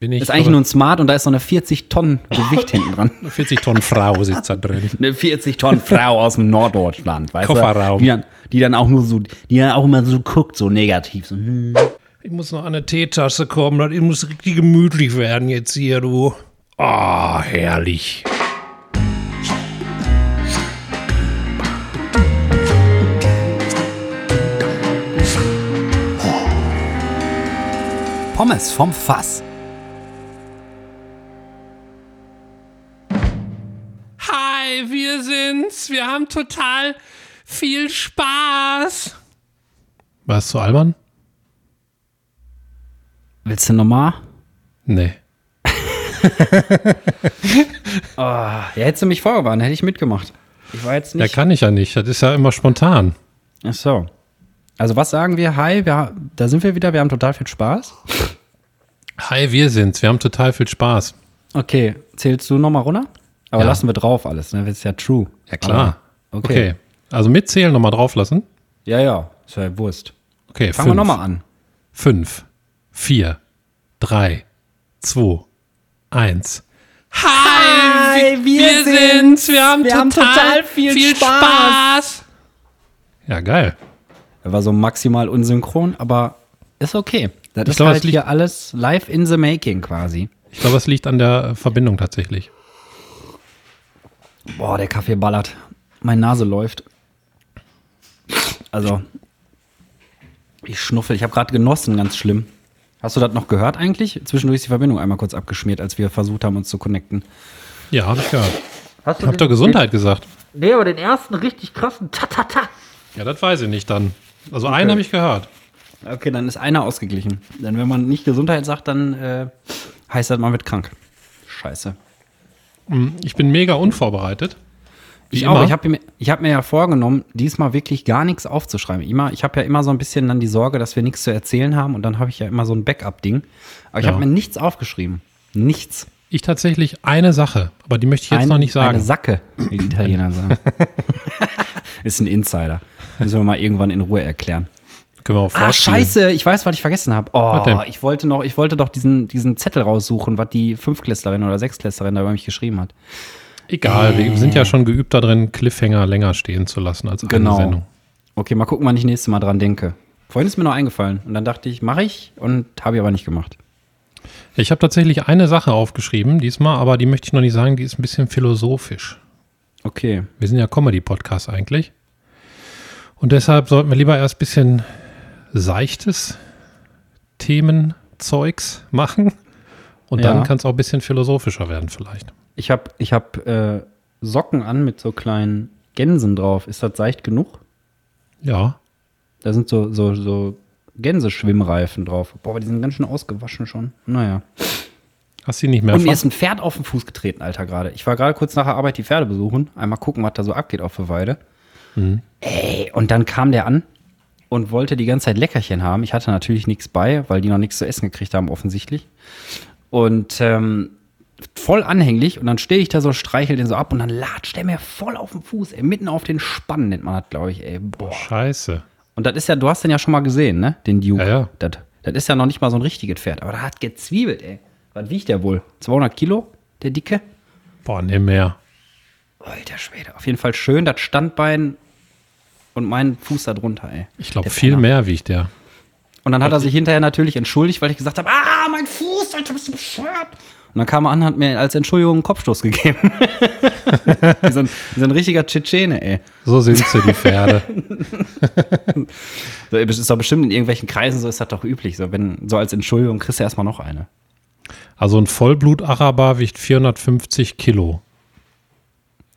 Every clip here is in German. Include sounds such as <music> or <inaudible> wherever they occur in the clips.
Bin ich ist eigentlich nur ein Smart und da ist so eine 40 Tonnen Gewicht hinten dran. <laughs> 40 Tonnen Frau sitzt da drin. <laughs> Eine 40 Tonnen Frau aus dem Norddeutschland, weißt Kofferraum. du? Die dann, die dann auch nur so, die dann auch immer so guckt, so negativ. So, hm. Ich muss noch an eine Teetasse kommen, das muss richtig gemütlich werden jetzt hier, du. Ah, herrlich. Pommes vom Fass. Wir sind's. Wir haben total viel Spaß. Warst du albern? Willst du nochmal? Nee. <laughs> Ja, hättest du mich vorgewarnt, hätte ich mitgemacht. Ich war jetzt Ja, nicht. kann ich ja nicht. Das ist ja immer spontan. Ach so. Also was sagen wir? Hi, wir, da sind wir wieder, wir haben total viel Spaß. Hi, wir sind's. Wir haben total viel Spaß. Okay, zählst du nochmal runter? Aber Ja. lassen wir drauf alles, ne? Das ist ja true. Ja, klar. Aber, Okay. okay. Also mitzählen, nochmal drauflassen. Ja, ja, ist ja Wurst. Okay, Fangen wir fünf, nochmal an. Fünf, vier, drei, zwei, eins. Hi, wir sind's. Wir haben, Wir haben total viel Spaß. Ja, geil. Er war so maximal unsynchron, aber ist okay. Das Ich ist glaub, halt hier alles live in the making quasi. Ich glaube, es liegt an der Verbindung tatsächlich. Boah, der Kaffee ballert. Meine Nase läuft. Also, ich schnuffel. Ich habe gerade genossen, ganz schlimm. Hast du das noch gehört eigentlich? Zwischendurch ist die Verbindung einmal kurz abgeschmiert, als wir versucht haben, uns zu connecten. Ja, habe ich gehört. Hast Ich habe doch Gesundheit gesagt. Nee, aber den ersten richtig krassen Tatata. Ja, das weiß ich nicht dann. Also einen habe ich gehört. Okay, dann ist einer ausgeglichen. Denn wenn man nicht Gesundheit sagt, dann äh, heißt das, man wird krank. Scheiße. Ich bin mega unvorbereitet. Ich immer. auch. Ich habe mir, ich hab mir ja vorgenommen, diesmal wirklich gar nichts aufzuschreiben. Immer, ich habe ja immer so ein bisschen dann die Sorge, dass wir nichts zu erzählen haben und dann habe ich ja immer so ein Backup-Ding. Aber ich Ja. habe mir nichts aufgeschrieben. Nichts. Ich tatsächlich eine Sache, aber die möchte ich jetzt Ein- noch nicht Eine sagen. Sacke, wie die Italiener <laughs> sagen. <laughs> Ist ein Insider. Müssen wir mal irgendwann in Ruhe erklären. Können wir auch Ah, scheiße, ich weiß, was ich vergessen habe. Oh, ich wollte noch, ich wollte doch diesen, diesen Zettel raussuchen, was die Fünfklässlerin oder Sechsklässlerin da über mich geschrieben hat. Egal, wir sind ja schon geübt darin, Cliffhanger länger stehen zu lassen als Genau. eine Sendung. Okay, mal gucken, wann ich nächstes Mal dran denke. Vorhin ist mir noch eingefallen und dann dachte ich, mache ich und habe ich aber nicht gemacht. Ich habe tatsächlich eine Sache aufgeschrieben diesmal, aber die möchte ich noch nicht sagen, die ist ein bisschen philosophisch. Okay. Wir sind ja Comedy-Podcast eigentlich. Und deshalb sollten wir lieber erst ein bisschen seichtes Themenzeugs machen. Und Ja. dann kann es auch ein bisschen philosophischer werden vielleicht. Ich habe ich hab, äh, Socken an mit so kleinen Gänsen drauf. Ist das seicht genug? Ja. Da sind so, so, so Gänseschwimmreifen drauf. Boah, aber die sind ganz schön ausgewaschen schon. Naja. Hast du die nicht mehr Und mir ist ein Pferd auf den Fuß getreten, Alter, gerade. Ich war gerade kurz nach der Arbeit die Pferde besuchen. Einmal gucken, was da so abgeht auf der Weide. Ey, und dann kam der an und wollte die ganze Zeit Leckerchen haben. Ich hatte natürlich nichts bei, weil die noch nichts zu essen gekriegt haben, offensichtlich. Und ähm, voll anhänglich. Und dann stehe ich da so, streichel den so ab und dann latscht der mir voll auf den Fuß, ey. Mitten auf den Spann nennt man das, glaube ich, ey. Boah. Scheiße. Und das ist ja, du hast den ja schon mal gesehen, ne? Den Duke. Ja, ja. Das, das ist ja noch nicht mal so ein richtiges Pferd. Aber da hat gezwiebelt, ey. Was wiegt der wohl? 200 Kilo, der Dicke? Boah, ne mehr. Alter Schwede. Auf jeden Fall schön, das Standbein und mein Fuß da drunter, ey. Ich glaube, viel Penner. mehr wiegt der. Und dann hat er sich hinterher natürlich entschuldigt, weil ich gesagt habe, ah, mein Fuß, Alter, bist du bescheuert? Und dann kam er an und hat mir als Entschuldigung einen Kopfstoß gegeben. <laughs> wie, so ein, wie so ein richtiger Tschetschene, ey. So sind sie, die Pferde. <laughs> So, ist doch bestimmt in irgendwelchen Kreisen, so ist das doch üblich. So, wenn, so als Entschuldigung kriegst du erstmal noch eine. Also ein Vollblut-Araber wiegt 450 Kilo.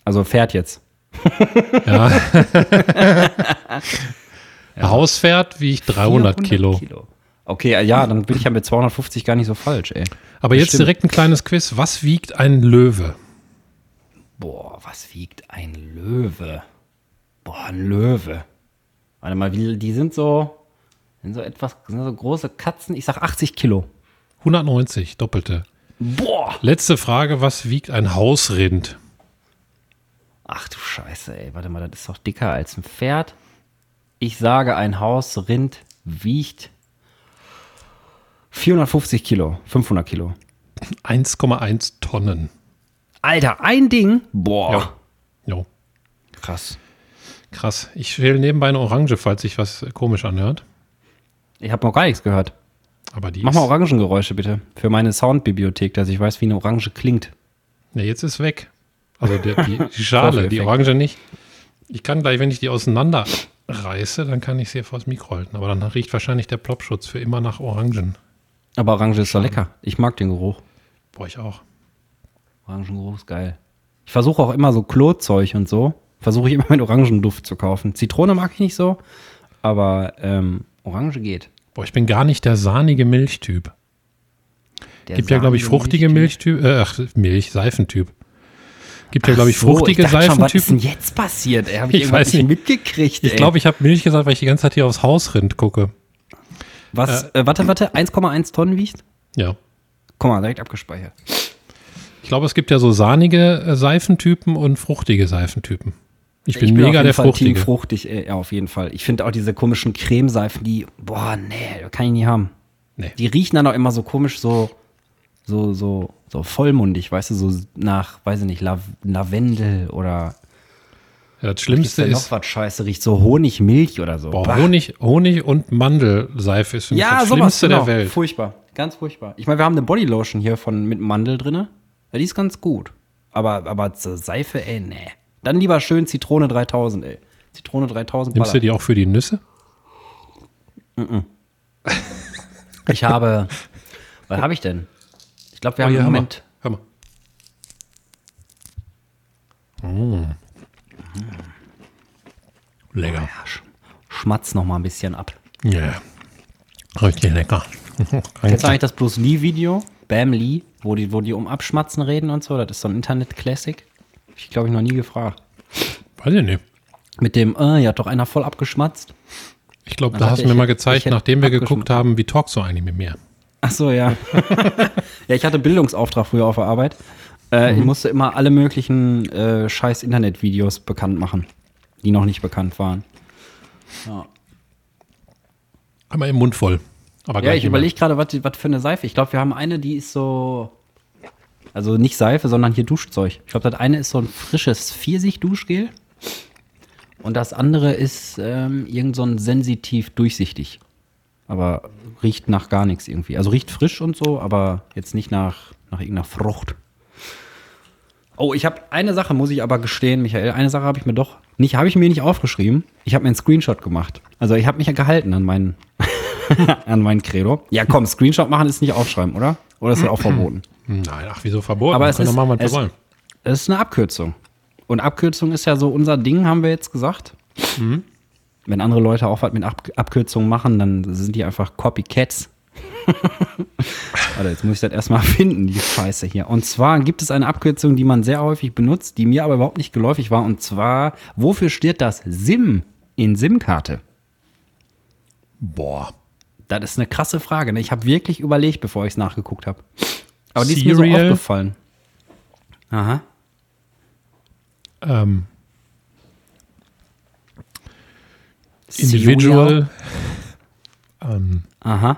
Also Pferd jetzt. Ja. Ein Hauspferd wiegt 300 Kilo. Okay, äh, ja, dann bin ich ja mit 250 gar nicht so falsch, ey. Aber Das jetzt stimmt. direkt ein kleines Quiz. Was wiegt ein Löwe? Boah, was wiegt ein Löwe? Boah, ein Löwe. Warte mal, wie, die sind so, sind so etwas, sind so große Katzen. Ich sag 80 Kilo. 190, doppelte. Boah. Letzte Frage. Was wiegt ein Hausrind? Ach du Scheiße, ey. Warte mal, das ist doch dicker als ein Pferd. Ich sage, ein Hausrind wiegt 450 Kilo, 500 Kilo. 1,1 Tonnen. Alter, ein Ding? Boah. Jo. Krass. Krass. Ich schäle nebenbei eine Orange, falls sich was komisch anhört. Ich habe noch gar nichts gehört. Aber die Mach mal Orangengeräusche bitte. Für meine Soundbibliothek, dass ich weiß, wie eine Orange klingt. Ja, jetzt ist weg. Also der, die, <laughs> die Schale, die. Orange nicht. Ich kann gleich, wenn ich die auseinanderreiße, dann kann ich sie vors Mikro halten. Aber dann riecht wahrscheinlich der Plopschutz für immer nach Orangen. Aber Orange ist doch lecker. Ich mag den Geruch. Boah, ich auch. Orangengeruch ist geil. Ich versuche auch immer so Klozeug und so. Versuche ich immer mit Orangenduft zu kaufen. Zitrone mag ich nicht so, aber ähm, Orange geht. Boah, ich bin gar nicht der sahnige Milchtyp. Der Gibt ja, glaube ich, fruchtige Milchtyp. Milchtyp. Äh, ach, Milch, Seifentyp. Gibt ja, glaube ich, so, fruchtige ich dachte schon, Was ist denn Seifentypen. jetzt passiert? Ey, ich, Ich weiß nicht mitgekriegt. Ich glaube, ich habe Milch gesagt, weil ich die ganze Zeit hier aufs Hausrind gucke. Was? Äh, warte, warte. 1,1 Tonnen wiegt? Ja. Guck mal, direkt abgespeichert. Ich glaube, es gibt ja so sahnige äh, Seifentypen und fruchtige Seifentypen. Ich bin, auf mega jeden der Fall Team fruchtige. fruchtig, ey, ja, auf jeden Fall. Ich finde auch diese komischen Cremeseifen, die, boah, nee, kann ich nie haben. Nee. Die riechen dann auch immer so komisch, so, so, so, so vollmundig, weißt du, so nach, weiß ich nicht, Lav Lavendel oder Ja, das Schlimmste denn noch ist, was scheiße riecht, so Honigmilch oder so. boah. Honig, Honig und Mandelseife ist für mich ja, das sowas, Schlimmste genau. der Welt. Furchtbar, ganz furchtbar. Ich meine, wir haben eine Bodylotion hier von, mit Mandel drinne. Ja, die ist ganz gut. Aber, aber zur Seife, ey, nee. Dann lieber schön Zitrone 3000, ey. Zitrone 3000 Nimmst du ballert. die auch für die Nüsse? Ich habe. Was habe ich denn? Ich glaube, wir haben hier, im hör mal. Moment. Hör mal. Mm. Lecker. Ja, sch schmatz noch mal ein bisschen ab. Ja. Richtig lecker. <laughs> Kennst du eigentlich das Bruce Lee-Video? Bam Lee, wo die, wo die um Abschmatzen reden und so? Das ist so ein Internet-Classic. Hab Ich glaube, ich noch nie gefragt. Weiß ich nicht. Mit dem, äh, ja, hat doch einer voll abgeschmatzt. Ich glaube, da hast ja, du mir mal gezeigt, nachdem wir geguckt haben, wie talkst du eigentlich mit mir? Ach so, ja. <laughs> ja, ich hatte Bildungsauftrag früher auf der Arbeit. Äh, Ich musste immer alle möglichen äh, scheiß Internetvideos bekannt machen, die noch nicht bekannt waren. Einmal im Mund voll. Aber Ja, ich überlege gerade, was was für eine Seife. Ich glaube, wir haben eine, die ist so. Also nicht Seife, sondern hier Duschzeug. Ich glaube, das eine ist so ein frisches Pfirsich-Duschgel. Und das andere ist ähm, irgend so ein sensitiv durchsichtig. Aber riecht nach gar nichts irgendwie. Also riecht frisch und so, aber jetzt nicht nach, nach irgendeiner Frucht. Oh, ich habe eine Sache, muss ich aber gestehen, Michael. Eine Sache habe ich mir doch nicht, habe ich mir nicht aufgeschrieben. Ich habe mir einen Screenshot gemacht. Also ich habe mich ja gehalten an meinen, <laughs> an meinen Credo. Ja, komm, Screenshot machen ist nicht aufschreiben, oder? Oder ist das auch verboten? Nein, ach, wieso verboten? Aber es ist- machen, was es- wollen. Es ist eine Abkürzung. Und Abkürzung ist ja so unser Ding, haben wir jetzt gesagt. Wenn andere Leute auch was mit Ab Abkürzungen machen, dann sind die einfach Copycats. <laughs> Warte, jetzt muss ich das erstmal finden, die Scheiße hier. Und zwar gibt es eine Abkürzung, die man sehr häufig benutzt, die mir aber überhaupt nicht geläufig war. Und zwar, wofür steht das SIM in SIM-Karte? Boah. Das ist eine krasse Frage. Ne? Ich habe wirklich überlegt, bevor ich es nachgeguckt habe. Aber die ist mir so aufgefallen. Aha. Ähm, Individual. Ähm, Aha.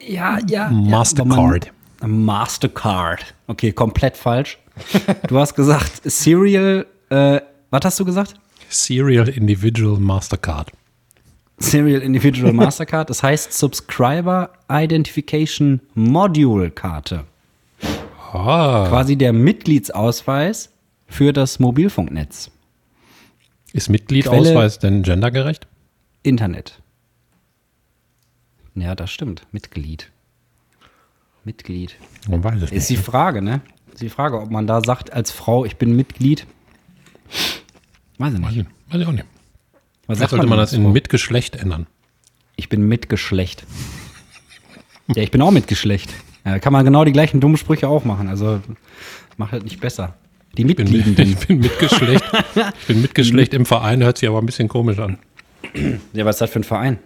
Ja, ja. Mastercard. Ja, Mastercard. Okay, komplett falsch. Du hast gesagt Serial, äh, was hast du gesagt? Serial Individual Mastercard. Serial Individual Mastercard. Das heißt Subscriber Identification Module Karte. Ah, Quasi der Mitgliedsausweis für das Mobilfunknetz. ist Mitgliedausweis denn gendergerecht? Internet. Ja, das stimmt. Mitglied. Mitglied. Man weiß es Ist nicht. die Frage, ne? Ist die Frage, ob man da sagt als Frau, ich bin Mitglied. Weiß ich nicht. ich, weiß ich auch nicht. Was Vielleicht sollte man denn das in Frau? Mitgeschlecht ändern. Ich bin Mitgeschlecht. ja, ich bin auch Mitgeschlecht. Ja, da kann man genau die gleichen dummen Sprüche auch machen. Also macht das nicht besser. Die Ich bin, Mitgliedenden. <laughs> ich bin Mitgeschlecht. ich bin Mitgeschlecht im Verein, hört sich aber ein bisschen komisch an. Ja, was ist das für ein Verein?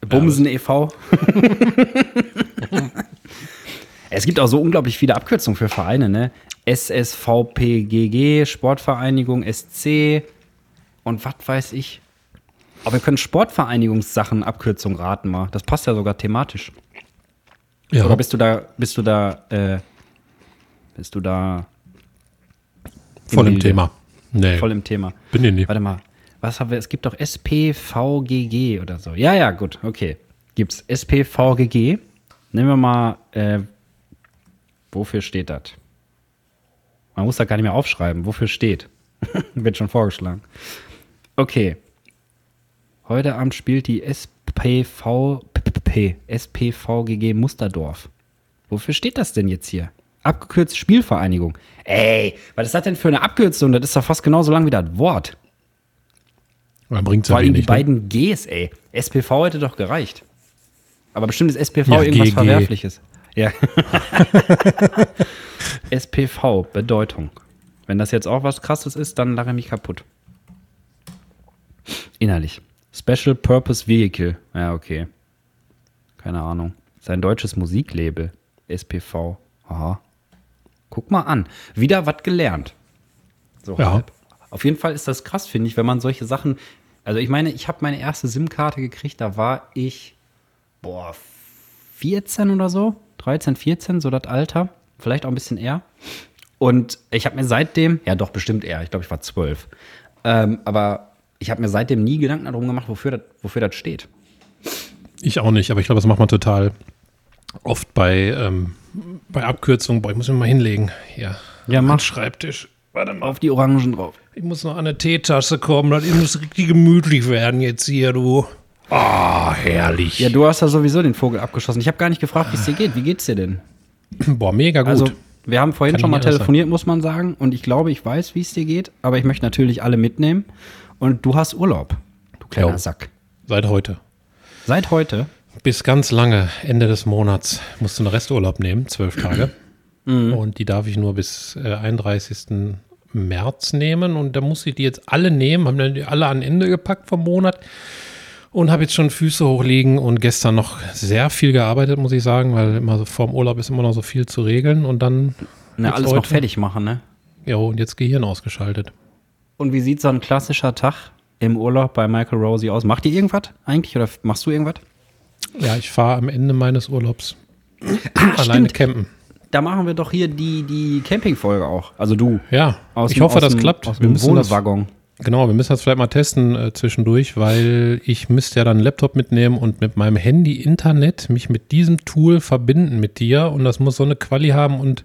Bumsen e.V. <laughs> es gibt auch so unglaublich viele Abkürzungen für Vereine, ne? SSVPGG, Sportvereinigung SC und was weiß ich. Aber wir können Sportvereinigungssachen, Abkürzung raten mal. Das passt ja sogar thematisch. Ja. Oder bist du da, bist du da, äh, bist du da Voll im? Thema. Nee, voll im Thema? bin ich nicht. Warte mal, was haben wir? Es gibt doch SPVGG oder so. Ja, ja, gut, okay. Gibt's SPVGG? Nehmen wir mal, äh, wofür steht das? Man muss da gar nicht mehr aufschreiben, wofür steht. Wird schon vorgeschlagen. Okay. Heute Abend spielt die SPV, SPVGG Musterdorf. Wofür steht das denn jetzt hier? Abgekürzt Spielvereinigung. Ey, was ist das denn für eine Abkürzung? Das ist doch fast genauso lang wie das Wort. Dann bringt es Vor ja allem die wenig. Ne? beiden Gs, ey. SPV hätte doch gereicht. Aber bestimmt ist SPV Ja, irgendwas GG. Verwerfliches. Ja. <laughs> SPV, Bedeutung. Wenn das jetzt auch was krasses ist, dann lache ich mich kaputt. Innerlich. Special Purpose Vehicle. Ja, okay. Keine Ahnung. Sein deutsches Musiklabel. SPV. Aha. Guck mal an. Wieder was gelernt. So Ja. halb. Auf jeden Fall ist das krass, finde ich, wenn man solche Sachen. Also ich meine, ich habe meine erste SIM-Karte gekriegt, da war ich, boah, 14 oder so. 13, 14, so das Alter. Vielleicht auch ein bisschen eher. Und ich habe mir seitdem, ja doch, bestimmt eher, ich glaube, ich war 12. Ähm, aber ich habe mir seitdem nie Gedanken darum gemacht, wofür das wofür steht. Ich auch nicht, aber ich glaube, das macht man total oft bei, ähm, bei Abkürzungen. Boah, ich muss mich mal hinlegen. Hier. Ja, mach. Schreibtisch. Warte mal. Auf die Orangen drauf. Ich muss noch an eine Teetasse kommen. Das muss richtig gemütlich werden jetzt hier, du. Ah, herrlich. Ja, du hast ja sowieso den Vogel abgeschossen. Ich habe gar nicht gefragt, wie es dir geht. Wie geht's dir denn? Boah, mega gut. Also, wir haben vorhin Kann schon mal telefoniert, muss man sagen. Und ich glaube, ich weiß, wie es dir geht. Aber ich möchte natürlich alle mitnehmen. Und du hast Urlaub. Du kleiner Jo. Sack. Seit heute. Seit heute. Bis ganz lange, Ende des Monats, musst du einen Resturlaub nehmen, zwölf Tage. <clears throat> Und die darf ich nur bis äh, 31. März nehmen. Und da muss ich die jetzt alle nehmen, haben dann die alle an Ende gepackt vom Monat. Und habe jetzt schon Füße hochlegen und gestern noch sehr viel gearbeitet, muss ich sagen, weil immer so vorm Urlaub ist immer noch so viel zu regeln. Und dann, Na, alles noch heute? fertig machen, ne? ja, und jetzt Gehirn ausgeschaltet. Und wie sieht so ein klassischer Tag im Urlaub bei Michael Rosie aus? Macht ihr irgendwas eigentlich oder machst du irgendwas? Ja, ich fahre am Ende meines Urlaubs alleine Ah, stimmt. campen. Da machen wir doch hier die, die Campingfolge auch. Also du. Ja, ich dem- hoffe, das dem- klappt. Aus Wir dem müssen das Wohnwaggon. Genau, wir müssen das vielleicht mal testen äh, zwischendurch, weil ich müsste ja dann einen Laptop mitnehmen und mit meinem Handy Internet mich mit diesem Tool verbinden mit dir und das muss so eine Quali haben und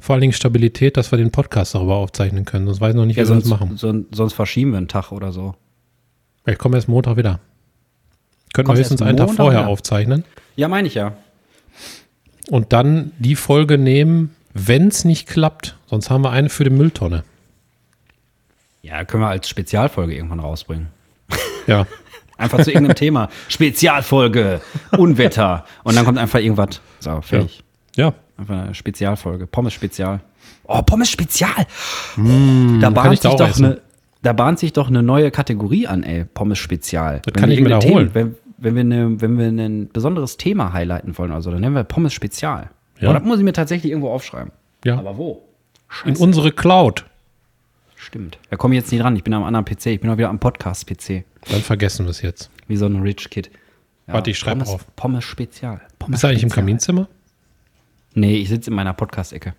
vor allen Dingen Stabilität, dass wir den Podcast darüber aufzeichnen können. Sonst weiß ich noch nicht, wie Ja, wir das machen. son- sonst verschieben wir einen Tag oder so. Ich komme erst Montag wieder. Könnten wir höchstens einen Tag vorher wieder? aufzeichnen Ja, meine ich ja. und dann die Folge nehmen, wenn es nicht klappt. Sonst haben wir eine für die Mülltonne. Ja, können wir als Spezialfolge irgendwann rausbringen. Ja, <laughs> Einfach zu irgendeinem Thema. Spezialfolge, Unwetter. Und dann kommt einfach irgendwas. So, fertig. ja. Einfach eine Spezialfolge. Pommes Spezial. Oh, Pommes Spezial. da, kann bahnt sich doch eine, da bahnt sich doch eine neue Kategorie an, ey. Pommes Spezial. Das kann wir ich mir da holen. Wenn, wenn, wir eine, wenn wir ein besonderes Thema highlighten wollen, also dann nennen wir Pommes Spezial. Ja. Ja. das muss ich mir tatsächlich irgendwo aufschreiben. Ja. Aber wo? In unsere Cloud. Stimmt. Da komme ich jetzt nicht dran. Ich bin am anderen PC. Ich bin auch wieder am Podcast-PC. Dann vergessen wir es jetzt. Wie so ein Rich Kid. Ja, Warte, ich schreib Pommes, auf. Pommes Spezial. Pommes Bist du eigentlich im. Kaminzimmer? Nee, ich sitze in meiner Podcast-Ecke.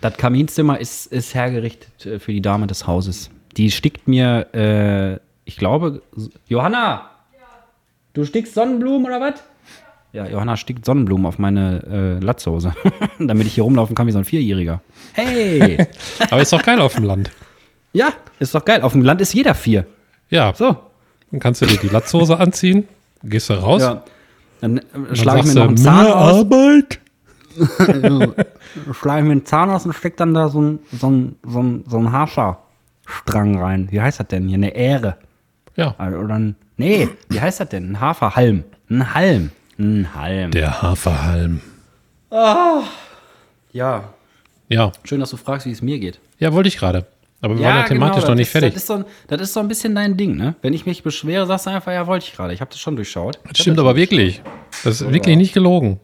Das Kaminzimmer ist, ist hergerichtet äh, für die Dame des Hauses. Die stickt mir, äh, ich glaube, Johanna! Du stickst Sonnenblumen oder was? Ja, Johanna stickt Sonnenblumen auf meine äh, Latzhose, <laughs> damit ich hier rumlaufen kann wie so ein Vierjähriger. Hey! <laughs> Aber ist doch geil auf dem Land. ja, ist doch geil. Auf dem Land ist jeder vier. Ja, So. dann kannst du dir die Latzhose anziehen, gehst du raus, Ja. Dann äh, dann schlage ich mir noch einen Zahn "Mehr aus. Arbeit. <laughs> schlage ich mir einen Zahn aus und steck dann da so ein, so ein, so ein, so ein Haferstrang rein. Wie heißt das denn hier? Eine Ähre. Ja, Also, Oder ein, nee, wie heißt das denn? Ein Haferhalm. Ein Halm. Ein Halm. der Haferhalm. ja, Ja, schön, dass du fragst, wie es mir geht. ja, wollte ich gerade. Aber wir waren ja thematisch genau, noch nicht das, fertig. Das ist, so, das ist so ein bisschen dein Ding, ne? Wenn ich mich beschwere, sagst du einfach, ja, wollte ich gerade. Ich habe das schon durchschaut. Das stimmt aber wirklich. Das ist wirklich nicht gelogen.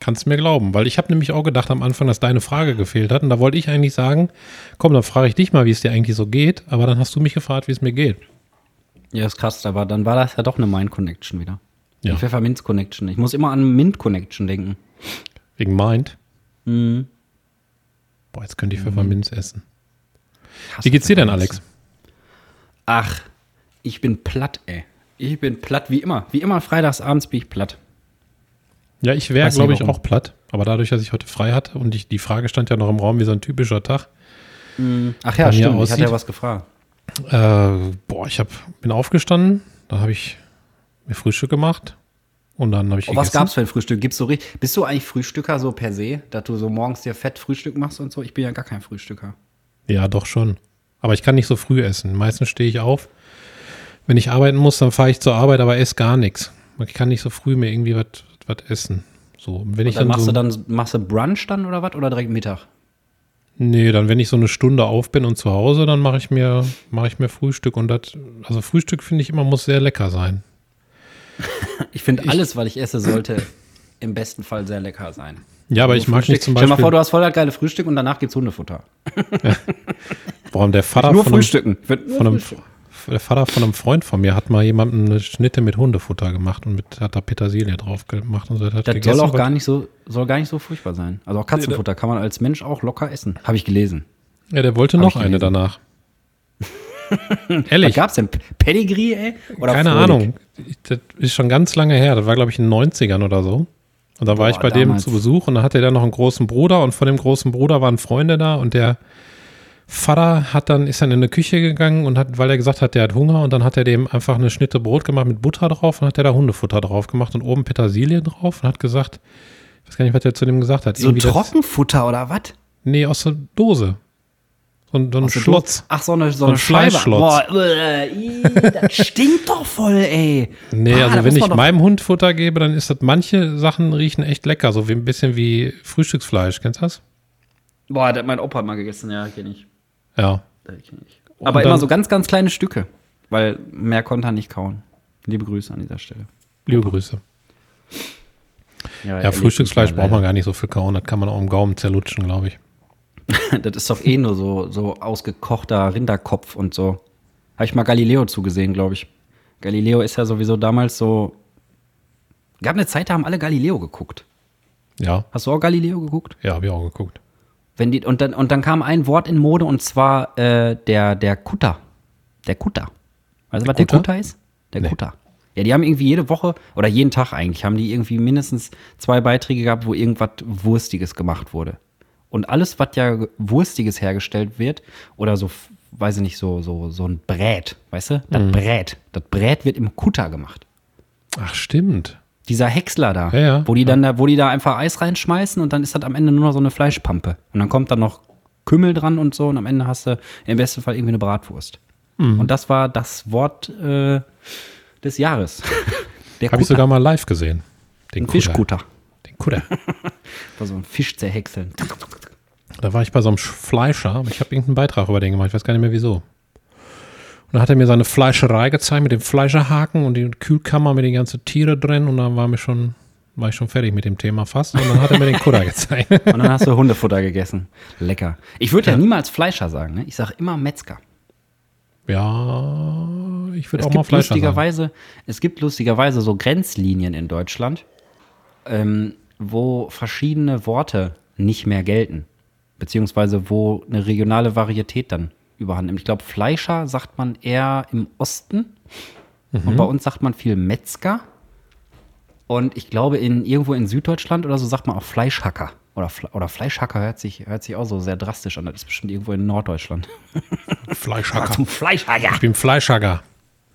Kannst mir glauben, weil ich habe nämlich auch gedacht am Anfang, dass deine Frage gefehlt hat und da wollte ich eigentlich sagen, komm, dann frage ich dich mal, wie es dir eigentlich so geht, aber dann hast du mich gefragt, wie es mir geht. Ja, ist krass, aber dann war das ja doch eine Mind Connection wieder. Ja. Die Pfefferminz Connection. Ich muss immer an Mint Connection denken. Wegen Mind. Mhm. Boah, jetzt könnte ich Pfefferminz essen. Hasse Wie geht's dir denn. Alex? Ach, ich bin platt, ey. Ich bin platt, wie immer. Wie immer, freitagsabends bin ich platt. Ja, ich wäre, glaube ich, warum. auch platt. Aber dadurch, dass ich heute frei hatte und ich, die Frage stand ja noch im Raum wie so ein typischer Tag. Ach ja, stimmt. Ich hatte aussieht. ja was gefragt. Äh, boah, ich hab, bin aufgestanden, dann habe ich mir Frühstück gemacht und dann habe ich Oh, was gegessen. gab's für ein Frühstück? Gibt's so richtig? Bist du eigentlich Frühstücker so per se, dass du so morgens dir fett Frühstück machst und so? Ich bin ja gar kein Frühstücker. Ja, doch schon. Aber ich kann nicht so früh essen. Meistens stehe ich auf. Wenn ich arbeiten muss, dann fahre ich zur Arbeit, aber esse gar nichts. Ich kann nicht so früh mir irgendwie was was essen. So, und wenn ich Dann dann, machst so, du dann machst du Brunch dann oder was oder direkt Mittag? Nee, dann wenn ich so eine Stunde auf bin und zu Hause, dann mache ich mir mache ich mir Frühstück und das also Frühstück finde ich immer muss sehr lecker sein. Ich finde alles, was ich esse, sollte im besten Fall sehr lecker sein. Ja, aber ich mag Frühstück- nicht zum Stell dir mal vor, Beispiel, du hast voll das geile Frühstück und danach gibt's Hundefutter. <laughs> warum der Vater nur von einem, frühstücken. Nur von einem. Der Vater von einem Freund von mir hat mal jemandem eine Schnitte mit Hundefutter gemacht und mit, hat da Petersilie drauf gemacht und so. Hat Das gegessen, soll auch gar nicht so soll gar nicht so furchtbar sein. Also auch Katzenfutter kann man als Mensch auch locker essen. Habe ich gelesen. Ja, der wollte Hab noch eine danach. <laughs> Was Ehrlich, gab's denn? Pedigree, ey? Oder keine Frohlich? Ahnung. Das ist schon ganz lange her. Das war, glaube ich, in den 90ern oder so. Und da war Boah, ich bei dem damals. zu Besuch und da hatte er noch einen großen Bruder und von dem großen Bruder waren Freunde da und der Vater hat dann, ist dann in eine Küche gegangen und hat, weil er gesagt hat, der hat Hunger und dann hat er dem einfach eine Schnitte Brot gemacht mit Butter drauf und hat er da Hundefutter drauf gemacht und oben Petersilie drauf und hat gesagt, ich weiß gar nicht, was er zu dem gesagt hat. So Irgendwie das- Trockenfutter oder was? Nee, aus der Dose. So, ein- so ein Schlotz. Dose? Ach, so eine, so ein eine Scheibe. Fleischschlotz. Boah, äh, ih, das <laughs> stinkt doch voll, ey. Nee, Ah, also wenn ich meinem Hund Futter gebe, dann ist das, manche Sachen riechen echt lecker, so wie ein bisschen wie Frühstücksfleisch. Kennst du das? Boah, das hat mein Opa mal gegessen, ja, kenn ich. Ja. Aber immer so ganz, ganz kleine Stücke. Weil mehr konnte er nicht kauen. Liebe Grüße an dieser Stelle. Liebe Grüße. Ja, lebt Frühstücksfleisch braucht man gar nicht so viel kauen. Das kann man auch im Gaumen zerlutschen, glaube ich. <laughs> Das ist doch eh nur so, so ausgekochter Rinderkopf und so. Habe ich mal Galileo zugesehen, glaube ich. Galileo ist ja sowieso damals so. Gab eine Zeit, da haben alle Galileo geguckt. Ja, Hast du auch Galileo geguckt? ja, habe ich auch geguckt. Wenn die, und, dann, und dann kam ein Wort in Mode und zwar äh, der, der Kutter. Der Kutter. Weißt du, was der Kutter? Ist? Der Nee. Kutter. Ja, die haben irgendwie jede Woche oder jeden Tag eigentlich, haben die irgendwie mindestens zwei Beiträge gehabt, wo irgendwas Wurstiges gemacht wurde. Und alles, was ja Wurstiges hergestellt wird, oder so, weiß ich nicht, so, so, so ein Brät, weißt du? Das Brät. Das Brät wird im Kutter gemacht. Ach, stimmt. Dieser Häcksler da, Ja, ja. wo die dann da, wo die da einfach Eis reinschmeißen und dann ist das am Ende nur noch so eine Fleischpampe. Und dann kommt dann noch Kümmel dran und so und am Ende hast du im besten Fall irgendwie eine Bratwurst. Mhm. Und das war das Wort äh, des Jahres. <laughs> Habe ich sogar mal live gesehen. Den Fischkutter. Den Kutter. <laughs> War so ein Fisch zerhäckseln. Da war ich bei so einem Sch- Fleischer, aber ich habe irgendeinen Beitrag über den gemacht, ich weiß gar nicht mehr wieso. Dann hat er mir seine Fleischerei gezeigt mit dem Fleischerhaken und die Kühlkammer mit den ganzen Tiere drin und dann war mir schon, war ich schon fertig mit dem Thema fast. Und dann hat er mir den Kutter <laughs> gezeigt. Und dann hast du Hundefutter gegessen. Lecker. Ich würde ja. niemals Fleischer sagen, ne? Ich sage immer Metzger. ja, ich würde auch mal Fleischer sagen. lustigerweise, es gibt lustigerweise so Grenzlinien in Deutschland, ähm, wo verschiedene Worte nicht mehr gelten. Beziehungsweise wo eine regionale Varietät dann überhand nimmt. Ich glaube, Fleischer sagt man eher im Osten. Und bei uns sagt man viel Metzger. Und ich glaube, in, irgendwo in Süddeutschland oder so sagt man auch Fleischhacker. Oder, Fle oder Fleischhacker hört sich, hört sich auch so sehr drastisch an. Das ist bestimmt irgendwo in Norddeutschland. <laughs> Fleischhacker. Zum Fleischhacker. Ich bin Fleischhacker.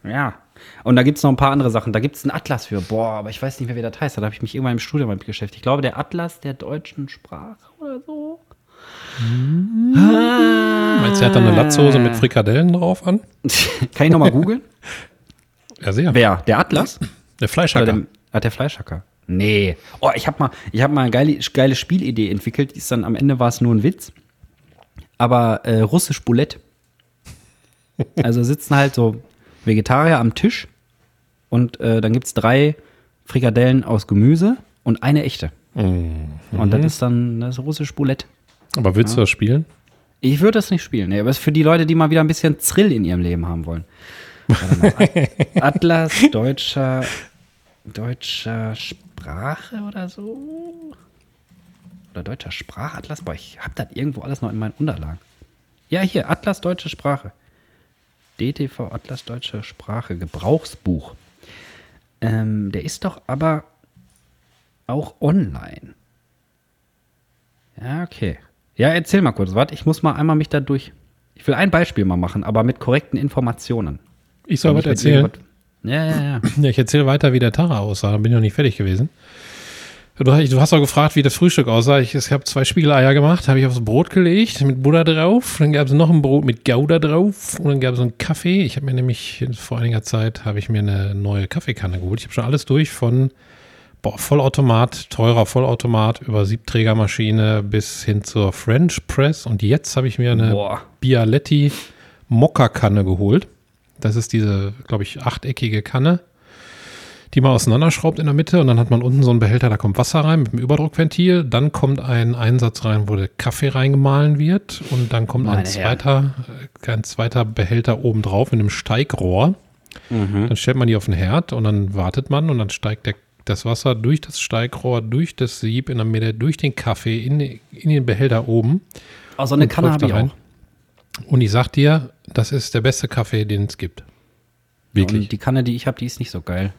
Ja. Und da gibt es noch ein paar andere Sachen. Da gibt es einen Atlas für. Boah, aber ich weiß nicht mehr, wie das heißt. Da habe ich mich irgendwann im Studium mit beschäftigt. Ich glaube, der Atlas der deutschen Sprache oder so. Meinst du, er hat da eine Latzhose mit Frikadellen drauf an? <laughs> Kann ich nochmal googeln? <laughs> Ja, sehr. Wer? Der Atlas? Der Fleischhacker. der, hat der Fleischhacker? Nee. Oh, ich habe mal, ich hab mal eine geile, geile Spielidee entwickelt. Die ist dann am Ende war es nur ein Witz. Aber äh, russisch Boulette. <laughs> Also sitzen halt so Vegetarier am Tisch und äh, dann gibt es drei Frikadellen aus Gemüse und eine echte. Und das ist dann das ist russisch Boulette. Aber willst du das spielen? Ich würde das nicht spielen, nee, aber es ist für die Leute, die mal wieder ein bisschen Thrill in ihrem Leben haben wollen. <laughs> Atlas deutscher, deutscher Sprache oder so? Oder deutscher Sprachatlas? Boah, ich habe das irgendwo alles noch in meinen Unterlagen. Ja, hier, Atlas deutsche Sprache. DTV Atlas deutsche Sprache, Gebrauchsbuch. Ähm, der ist doch aber auch online. Ja, okay. Ja, erzähl mal kurz. Warte, ich muss mal einmal mich da durch. Ich will ein Beispiel mal machen, aber mit korrekten Informationen. Ich soll was erzählen. Ja, ja, ja. <clears throat> ja ich erzähle weiter, wie der Tara aussah. Dann bin ich noch nicht fertig gewesen. Du, du hast auch gefragt, wie das Frühstück aussah. Ich, ich habe zwei Spiegeleier gemacht, habe ich aufs Brot gelegt mit Butter drauf. Dann gab es noch ein Brot mit Gouda drauf und dann gab es einen Kaffee. Ich habe mir nämlich vor einiger Zeit habe ich mir eine neue Kaffeekanne geholt. Ich habe schon alles durch von boah, Vollautomat, teurer Vollautomat über Siebträgermaschine bis hin zur French Press. Und jetzt habe ich mir eine boah. Bialetti Mokka-Kanne geholt. Das ist diese, glaube ich, achteckige Kanne, die man auseinanderschraubt in der Mitte und dann hat man unten so einen Behälter, da kommt Wasser rein mit einem Überdruckventil. Dann kommt ein Einsatz rein, wo der Kaffee reingemahlen wird und dann kommt ein zweiter, ein zweiter Behälter oben drauf mit einem Steigrohr. Mhm. Dann stellt man die auf den Herd und dann wartet man und dann steigt der das Wasser durch das Steigrohr, durch das Sieb in der Mitte, durch den Kaffee in, in den Behälter oben. Also eine Kanne habe ich auch. Und ich sag dir, das ist der beste Kaffee, den es gibt. Wirklich. Und die Kanne, die ich habe, die ist nicht so geil.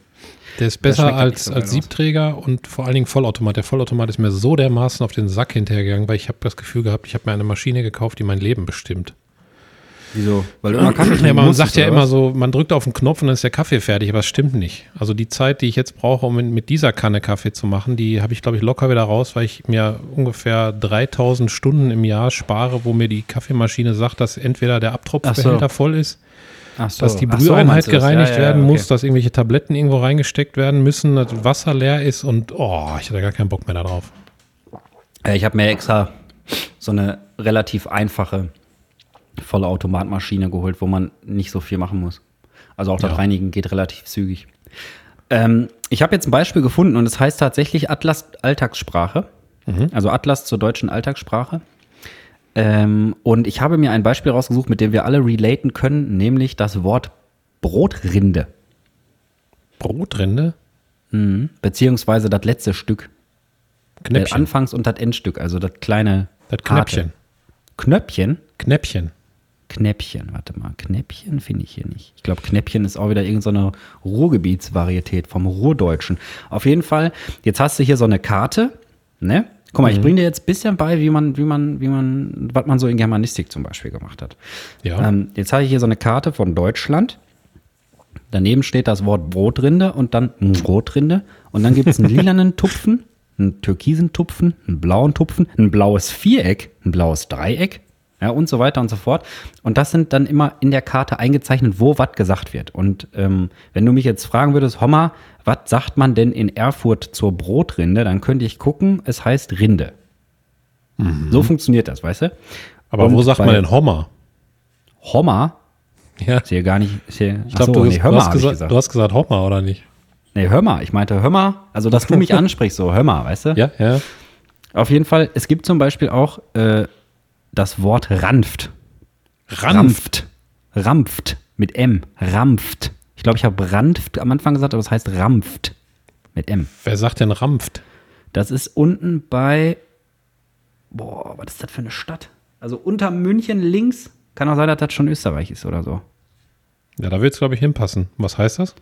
Der ist besser als, so als Siebträger aus. und vor allen Dingen Vollautomat. Der Vollautomat ist mir so dermaßen auf den Sack hinterhergegangen, weil ich habe das Gefühl gehabt, ich habe mir eine Maschine gekauft, die mein Leben bestimmt. Wieso? Weil du immer Kaffee ja, Man sagt ja immer so, man drückt auf den Knopf und dann ist der Kaffee fertig, aber es stimmt nicht. Also die Zeit, die ich jetzt brauche, um mit dieser Kanne Kaffee zu machen, die habe ich, glaube ich, locker wieder raus, weil ich mir ungefähr 3000 Stunden im Jahr spare, wo mir die Kaffeemaschine sagt, dass entweder der Abtropfbehälter so. voll ist, so. dass die Brüheinheit so, gereinigt ja, ja, werden okay. muss, dass irgendwelche Tabletten irgendwo reingesteckt werden müssen, dass Wasser leer ist und oh, ich hatte gar keinen Bock mehr darauf. Ich habe mir extra so eine relativ einfache volle Automatmaschine geholt, wo man nicht so viel machen muss. Also auch das ja. Reinigen geht relativ zügig. Ähm, ich habe jetzt ein Beispiel gefunden und es heißt tatsächlich Atlas Alltagssprache. Mhm. Also Atlas zur deutschen Alltagssprache. Ähm, und ich habe mir ein Beispiel rausgesucht, mit dem wir alle relaten können, nämlich das Wort Brotrinde. Brotrinde? Mhm. Beziehungsweise das letzte Stück. Knäppchen. Das Anfangs- und das Endstück, also das kleine. Das Knöpfchen. Knöpfchen? Knäppchen. Knäppchen, warte mal, Knäppchen finde ich hier nicht. Ich glaube, Knäppchen ist auch wieder irgendeine so Ruhrgebietsvarietät vom Ruhrdeutschen. Auf jeden Fall, jetzt hast du hier so eine Karte, ne? Guck mal, mhm. ich bringe dir jetzt ein bisschen bei, wie man, wie man, wie man, was man so in Germanistik zum Beispiel gemacht hat. Ja. Ähm, jetzt habe ich hier so eine Karte von Deutschland. Daneben steht das Wort Brotrinde und dann Brotrinde. Und dann gibt es einen <laughs> lilanen Tupfen, einen türkisen Tupfen, einen blauen Tupfen, ein blaues Viereck, ein blaues Dreieck, ja, und so weiter und so fort. Und das sind dann immer in der Karte eingezeichnet, wo was gesagt wird. Und ähm, wenn du mich jetzt fragen würdest, Hommer, was sagt man denn in Erfurt zur Brotrinde, dann könnte ich gucken, es heißt Rinde. Mhm. So funktioniert das, weißt du? Aber und wo sagt man denn Hommer? Hommer? Ja. Ist hier gar nicht. Hier, ich glaube, du, nee, du, hast gesagt, gesagt. du hast gesagt Hommer, oder nicht? Nee, hör mal. Ich meinte, hör mal. Also, dass du mich <laughs> ansprichst, so, hör mal, weißt du? Ja, ja. Auf jeden Fall, es gibt zum Beispiel auch äh, das Wort ranft. Ranft. Rampft. Mit M. Rampft. Ich glaube, ich habe ranft am Anfang gesagt, aber es heißt rampft. Mit M. Wer sagt denn rampft? Das ist unten bei. Boah, was ist das für eine Stadt? Also unter München links. Kann auch sein, dass das schon Österreich ist oder so. Ja, da wird es, glaube ich, hinpassen. Was heißt das?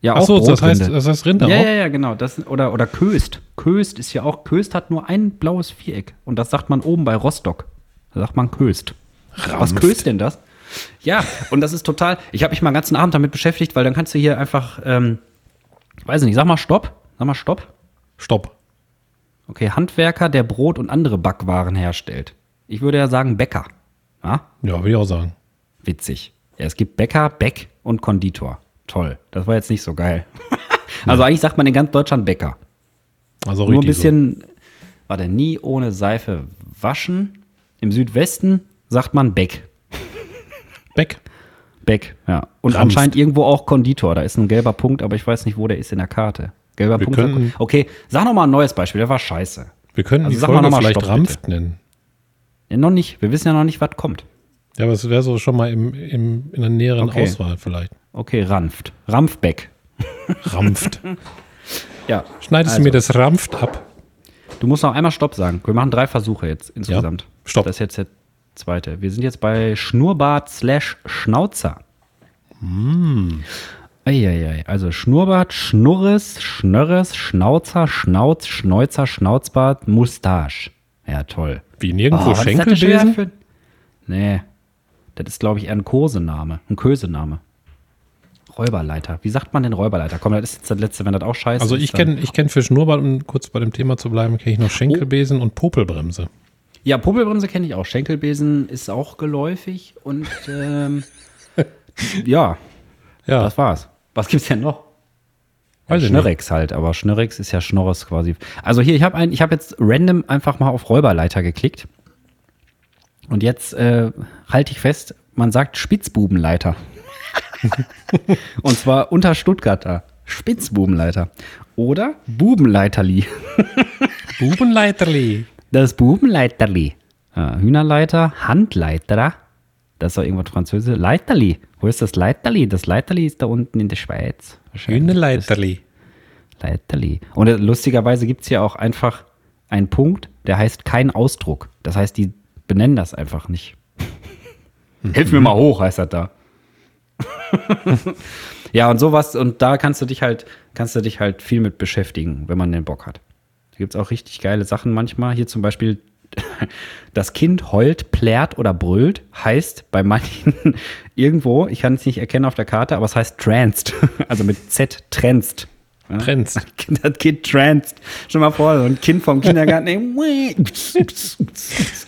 Ja, Ach so, das heißt, das heißt Rinder ja, auch? Ja, ja, genau. Das, oder, oder Köst. Köst ist ja auch, Köst hat nur ein blaues Viereck. Und das sagt man oben bei Rostock. Da sagt man Köst. Rampft. Was köst denn das? Ja, und das ist total. Ich habe mich mal den ganzen Abend damit beschäftigt, weil dann kannst du hier einfach, ähm, weiß ich nicht, sag mal Stopp. Sag mal Stopp. Stopp. Okay, Handwerker, der Brot und andere Backwaren herstellt. Ich würde ja sagen Bäcker. Ja, ja würde ich auch sagen. Witzig. Ja, es gibt Bäcker, Bäck und Konditor. Toll. Das war jetzt nicht so geil. <laughs> also ja. eigentlich sagt man in ganz Deutschland Bäcker. Also Nur ein bisschen, so. warte, nie ohne Seife waschen im Südwesten sagt man Beck. Beck? Beck, ja. Und Rampft. anscheinend irgendwo auch Konditor. Da ist ein gelber Punkt, aber ich weiß nicht, wo der ist in der Karte. Gelber wir Punkt. Können, okay, sag noch mal ein neues Beispiel. Der war scheiße. Wir können also die Folge mal vielleicht Stopp, Rampft bitte. nennen. Ja, noch nicht. Wir wissen ja noch nicht, was kommt. Ja, aber es wäre so schon mal im, im, in der näheren okay. Auswahl vielleicht. Okay, Ranft. Rampfbeck. Rampft. <laughs> Ja. Schneidest du mir das Rampft ab? Du musst noch einmal Stopp sagen. Wir machen drei Versuche jetzt insgesamt. Stopp. Das ist jetzt der zweite. Wir sind jetzt bei Schnurrbart slash Schnauzer. Eieiei. Also Schnurrbart, Schnurres, Schnörres, Schnauzer, Schnauz, Schnäuzer, Schnauzbart, Mustache. Ja, toll. Wie nirgendwo Oh, Schenkelbesen? Nee. Das ist, glaube ich, eher ein Kosename. Ein Kösename. Räuberleiter. Wie sagt man denn Räuberleiter? Komm, das ist jetzt das letzte, wenn das auch scheiße Also ich kenne ich kenn für Schnurrbart, um kurz bei dem Thema zu bleiben, kenne ich noch Schenkelbesen und Popelbremse. Ja, Popelbremse kenne ich auch. Schenkelbesen ist auch geläufig und ähm, <laughs> ja, Ja, das war's. Was gibt's denn noch? weiß nicht. Schnörrex halt, aber Schnörrex ist ja Schnorres quasi. Also hier, ich habe habe jetzt random einfach mal auf Räuberleiter geklickt. Und jetzt äh, halte ich fest, man sagt Spitzbubenleiter. <laughs> Und zwar unter Stuttgarter. Spitzbubenleiter. Oder Bubenleiterli. <laughs> Bubenleiterli. Das Bubenleiterli. Ja, Hühnerleiter, Handleiter. Das ist doch irgendwas Französisches. Leiterli. Wo ist das Leiterli? Das Leiterli ist da unten in der Schweiz. Hühneleiterli. Leiterli. Und äh, lustigerweise gibt es hier auch einfach einen Punkt, der heißt kein Ausdruck. Das heißt, die benennen das einfach nicht. <laughs> Hilf mir mal hoch, heißt das da. <laughs> ja, und sowas, und da kannst du dich halt, kannst du dich halt viel mit beschäftigen, wenn man den Bock hat. Da gibt es auch richtig geile Sachen manchmal. Hier zum Beispiel, <laughs> das Kind heult, plärt oder brüllt, heißt bei manchen <laughs> irgendwo, ich kann es nicht erkennen auf der Karte, aber es heißt transt. Also mit Z, transt. Ja? Trends. <laughs> Das Kind transt. Stell dir mal vor, so ein Kind vom Kindergarten ey, <laughs>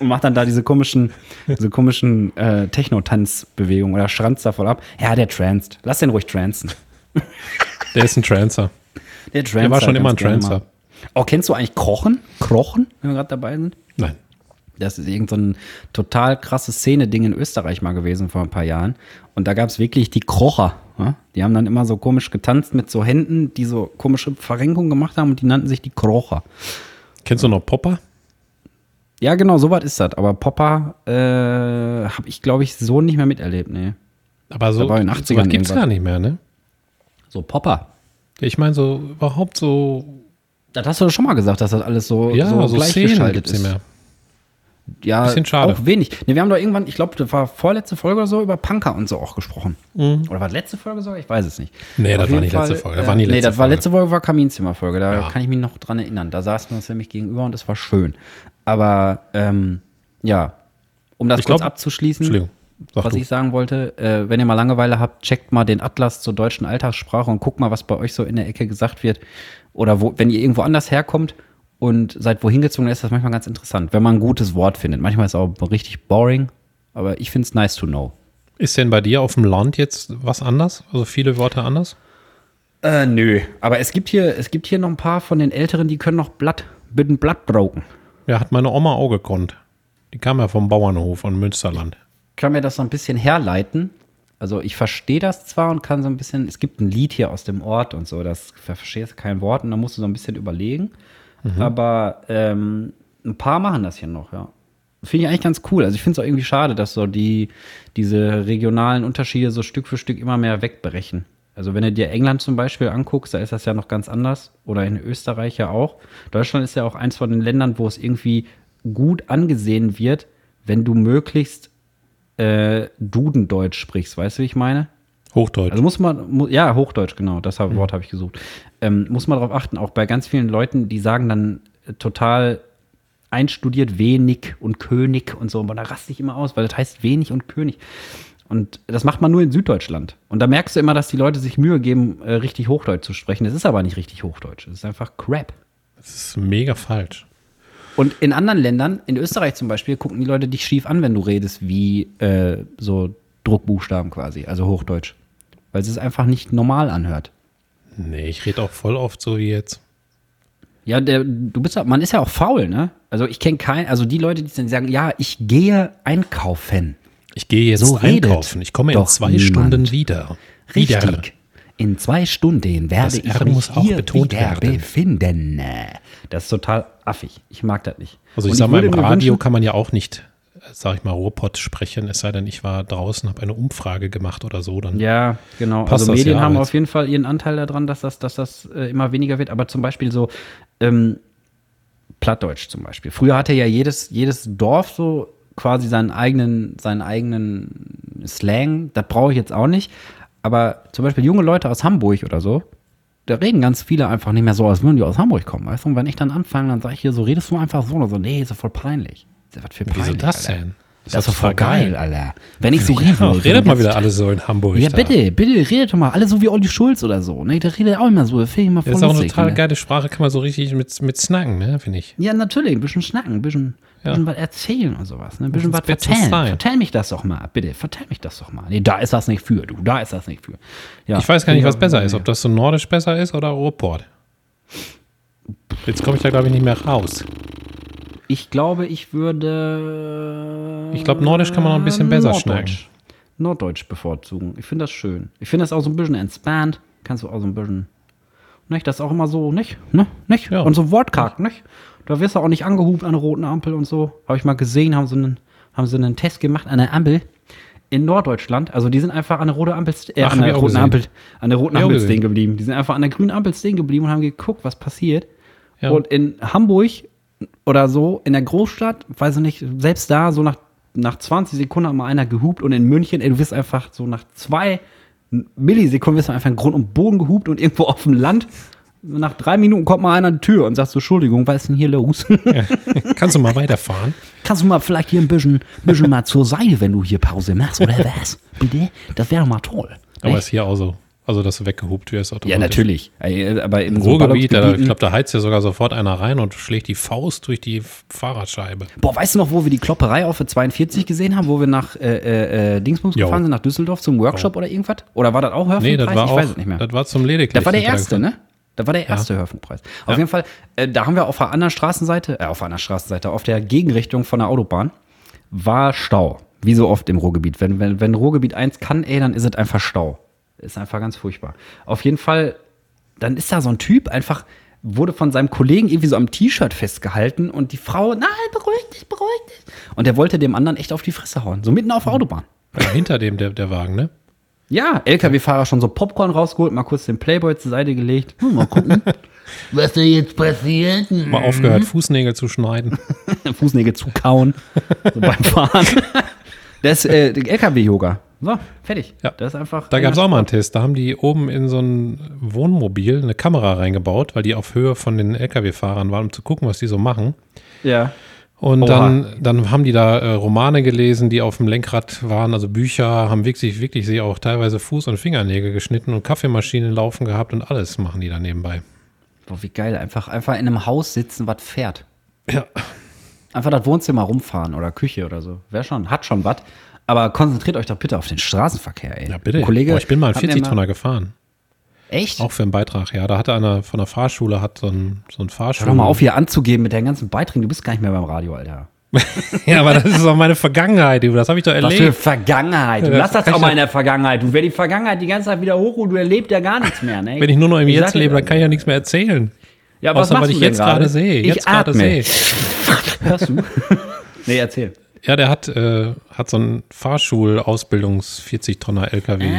und macht dann da diese komischen, diese komischen äh, Techno-Tanzbewegungen oder schranzt da voll ab. Ja, der transt. Lass den ruhig transen. <laughs> Der ist ein Trancer. Der, transt Der war schon immer ein Trancer. Oh, kennst du eigentlich Krochen? Krochen, wenn wir gerade dabei sind? Nein. Das ist irgend so ein total krasses Szene-Ding in Österreich mal gewesen vor ein paar Jahren. Und da gab es wirklich die Krocher. Ja? Die haben dann immer so komisch getanzt mit so Händen, die so komische Verrenkungen gemacht haben und die nannten sich die Krocher. Kennst du noch Popper? Ja, genau, so was ist das. Aber Popper äh, habe ich, glaube ich, so nicht mehr miterlebt. Nee. Aber so, Da war in den so 80ern was gibt es gar nicht mehr, ne? So Popper. Ich meine, so überhaupt so, Das hast du doch schon mal gesagt, dass das alles so, ja, so, so, gleichgeschaltet ist. nicht mehr. Ja, Bisschen schade. auch wenig. Ne, wir haben doch irgendwann, ich glaube, das war vorletzte Folge oder so, über Punker und so auch gesprochen. Oder war das letzte Folge sogar? Ich weiß es nicht. Mhm. Nee, Auf das war nicht letzte Fall, Folge. Das äh, war nee, letzte das war Folge. letzte Folge war Kaminzimmerfolge. Da Ja. kann ich mich noch dran erinnern. Da saßen wir uns nämlich gegenüber und es war schön. Aber ähm, ja, um das Ich kurz glaub- abzuschließen, was du. ich sagen wollte, äh, wenn ihr mal Langeweile habt, checkt mal den Atlas zur deutschen Alltagssprache und guckt mal, was bei euch so in der Ecke gesagt wird. Oder wo, wenn ihr irgendwo anders herkommt und seid wohin gezogen, ist das manchmal ganz interessant, wenn man ein gutes Wort findet. Manchmal ist es auch richtig boring, aber ich finde es nice to know. Ist denn bei dir auf dem Land jetzt was anders? Also viele Worte anders? Äh, nö. Aber es gibt hier, es gibt hier noch ein paar von den Älteren, die können noch Blatt, ein Blatt broken. Ja, hat meine Oma auch gekonnt. Die kam ja vom Bauernhof von Münsterland. kann mir das so ein bisschen herleiten. Also ich verstehe das zwar und kann so ein bisschen, es gibt ein Lied hier aus dem Ort und so, das verstehst kein Wort und da musst du so ein bisschen überlegen. Aber ähm, ein paar machen das hier noch, ja. Finde ich eigentlich ganz cool. Also ich finde es auch irgendwie schade, dass so die, diese regionalen Unterschiede so Stück für Stück immer mehr wegbrechen. Also wenn du dir England zum Beispiel anguckst, da ist das ja noch ganz anders. Oder in Österreich ja auch. Deutschland ist ja auch eins von den Ländern, wo es irgendwie gut angesehen wird, wenn du möglichst äh, Dudendeutsch sprichst. Weißt du, wie ich meine? Hochdeutsch. Also muss man, ja, Hochdeutsch, genau, das Wort habe ich gesucht. Ähm, muss man darauf achten, auch bei ganz vielen Leuten, die sagen dann äh, total einstudiert wenig und König und so, aber da raste ich immer aus, weil das heißt wenig und König. Und das macht man nur in Süddeutschland. Und da merkst du immer, dass die Leute sich Mühe geben, äh, richtig Hochdeutsch zu sprechen. Das ist aber nicht richtig Hochdeutsch. Das ist einfach Crap. das ist mega falsch. Und in anderen Ländern, in Österreich zum Beispiel, gucken die Leute dich schief an, wenn du redest wie äh, so Druckbuchstaben quasi, also Hochdeutsch. Weil es es einfach nicht normal anhört. Nee, ich rede auch voll oft so wie jetzt. Ja, der, du bist ja, man ist ja auch faul, ne? Also ich kenne keinen, also die Leute, die dann sagen, ja, ich gehe einkaufen. Ich gehe jetzt So einkaufen. Ich komme in zwei niemand. Stunden wieder. Wieder. Richtig. In zwei Stunden werde Das ich mich hier betont wieder werden. befinden. Das ist total affig. Ich mag das nicht. Also Und ich sag mal, im Radio kann man ja auch nicht sag ich mal, Ruhrpott sprechen, es sei denn, ich war draußen, habe eine Umfrage gemacht oder so. Dann Ja, genau. Also Medien ja haben auf jeden Fall ihren Anteil daran, dass das, dass das äh, immer weniger wird. Aber zum Beispiel so ähm, Plattdeutsch zum Beispiel. Früher hatte ja jedes, jedes Dorf so quasi seinen eigenen, seinen eigenen Slang. Das brauche ich jetzt auch nicht. Aber zum Beispiel junge Leute aus Hamburg oder so, da reden ganz viele einfach nicht mehr so, als würden die aus Hamburg kommen. Weißt du? Und wenn ich dann anfange, dann sage ich hier so, redest du einfach so oder so. Nee, ist doch voll peinlich. Was für peinlich, wieso das Alter. denn? Das ist doch voll geil, Alter. Wenn ich so Ja, rede. wenn redet mal wieder alle so in Hamburg. ja, da. bitte, bitte, redet doch mal. Alle so wie Olli Schulz oder so. Ne? Der redet auch immer so. Das ich voll Das ist auch eine total ne? geile Sprache, kann man so richtig mit, mit snacken, ne, finde ich. Ja, natürlich. Ein bisschen schnacken, ein bisschen, Ja. bisschen was erzählen und sowas. Ne? Ein bisschen was. Style. Vertell mich das doch mal, bitte. Vertell mich das doch mal. Nee, da ist das nicht für, du. Da ist das nicht für. Ja, Ich weiß gar nicht, was besser ist, ob das so nordisch besser ist oder Ruhrport. Jetzt komme ich da, glaube ich, nicht mehr raus. Ich glaube, ich würde. Ich glaube, nordisch kann man noch ein bisschen besser schneiden. Norddeutsch. Norddeutsch bevorzugen. Ich finde das schön. Ich finde das auch so ein bisschen entspannt. Kannst du auch so ein bisschen. Nicht? Das ist auch immer so, nicht? Ne? Nicht? Ja. Und so wortkarg, nicht? Da wirst du auch nicht angehupt an der roten Ampel und so. Habe ich mal gesehen, haben sie einen, haben sie einen Test gemacht an der Ampel in Norddeutschland. Also die sind einfach an der roten Ampel, äh, Ach, an der roten. Ampel, an der roten Ampel stehen geblieben. Die sind einfach an der grünen Ampel stehen geblieben und haben geguckt, was passiert. Ja. Und in Hamburg oder so, in der Großstadt, weiß ich nicht, selbst da, so nach, nach 20 Sekunden hat mal einer gehupt und in München, ey, du wirst einfach so nach zwei Millisekunden wirst du einfach in Grund und Boden gehupt und irgendwo auf dem Land. Nach drei Minuten kommt mal einer an die Tür und sagt so, Entschuldigung, was ist denn hier los? Kannst du mal weiterfahren? Kannst du mal vielleicht hier ein bisschen, bisschen mal zur Seite, wenn du hier Pause machst, oder was? Bitte? Das wäre doch mal toll. Aber Nicht? ist hier auch so. Also, dass du weggehupt wirst. ja, automatisch. natürlich. Ey, Aber so Ruhrgebiet, da, ich glaube, da heizt ja sogar sofort einer rein und schlägt die Faust durch die Fahrradscheibe. Boah, weißt du noch, wo wir die Klopperei auf der 42 gesehen haben, wo wir nach äh, äh, äh, Dingsbums Jo. gefahren sind, nach Düsseldorf zum Workshop oder irgendwas? Oder war das auch Hörfunkpreis? Nee, das war ich auch, weiß es nicht mehr. das war zum lediglich. Das war der erste, ne? Das war der erste Ja. Hörfunkpreis. Auf jeden Fall, äh, da haben wir auf der anderen Straßenseite, äh, auf der anderen Straßenseite, auf der Gegenrichtung von der Autobahn, war Stau. Wie so oft im Ruhrgebiet. Wenn, wenn, wenn Ruhrgebiet eins kann, ey, dann ist es einfach Stau. Ist einfach ganz furchtbar. Auf jeden Fall, dann ist da so ein Typ einfach, wurde von seinem Kollegen irgendwie so am T-Shirt festgehalten und die Frau, nein, beruhig dich, beruhig dich. Und der wollte dem anderen echt auf die Fresse hauen. So mitten auf der Autobahn. Ja, hinter dem der, der Wagen, ne? Ja, LKW-Fahrer schon so Popcorn rausgeholt, mal kurz den Playboy zur Seite gelegt. Hm, mal gucken. <laughs> Was da jetzt passiert? Mal aufgehört, Fußnägel zu schneiden. <laughs> Fußnägel zukauen so beim Fahren. <laughs> Das ist äh, LKW-Yoga. So, fertig. Ja. Das ist einfach. Da gab es auch mal einen Test. Da haben die oben in so ein Wohnmobil eine Kamera reingebaut, weil die auf Höhe von den LKW-Fahrern waren, um zu gucken, was die so machen. Ja. Und Oha. dann, dann haben die da äh, Romane gelesen, die auf dem Lenkrad waren, also Bücher, haben wirklich, wirklich sie auch teilweise Fuß- und Fingernägel geschnitten und Kaffeemaschinen laufen gehabt und alles machen die da nebenbei. Boah, wie geil. Einfach, einfach in einem Haus sitzen, was fährt. Ja. Einfach das Wohnzimmer rumfahren oder Küche oder so. Wäre schon, hat schon was. Aber konzentriert euch doch bitte auf den Straßenverkehr, ey. Ja, bitte. Ein Kollege Boah, ich bin mal einen hat mir 40-Tonner gefahren. Echt? Auch für einen Beitrag, ja. Da hatte einer von der Fahrschule, hat so ein, so ein Fahrschul. Hör doch mal auf, hier anzugeben mit deinen ganzen Beiträgen. Du bist gar nicht mehr beim Radio, Alter. <laughs> ja, aber das ist auch meine Vergangenheit, du. Das habe ich doch Was für erlebt. Vergangenheit. Du Ja, lass das ich mal doch- in der Vergangenheit. Du wer die Vergangenheit die ganze Zeit wieder hoch und du erlebst ja gar nichts mehr. Ne? Wenn ich nur noch im Jetzt lebe, dann kann ich ja nichts mehr erzählen. Ja, aber was Außer machst was du ich jetzt gerade sehe. Ich Jetzt gerade sehe. <laughs> Hörst du? <laughs> nee, erzähl. Ja, der hat, äh, hat so einen Fahrschul-Ausbildungs-40-Tonner LKW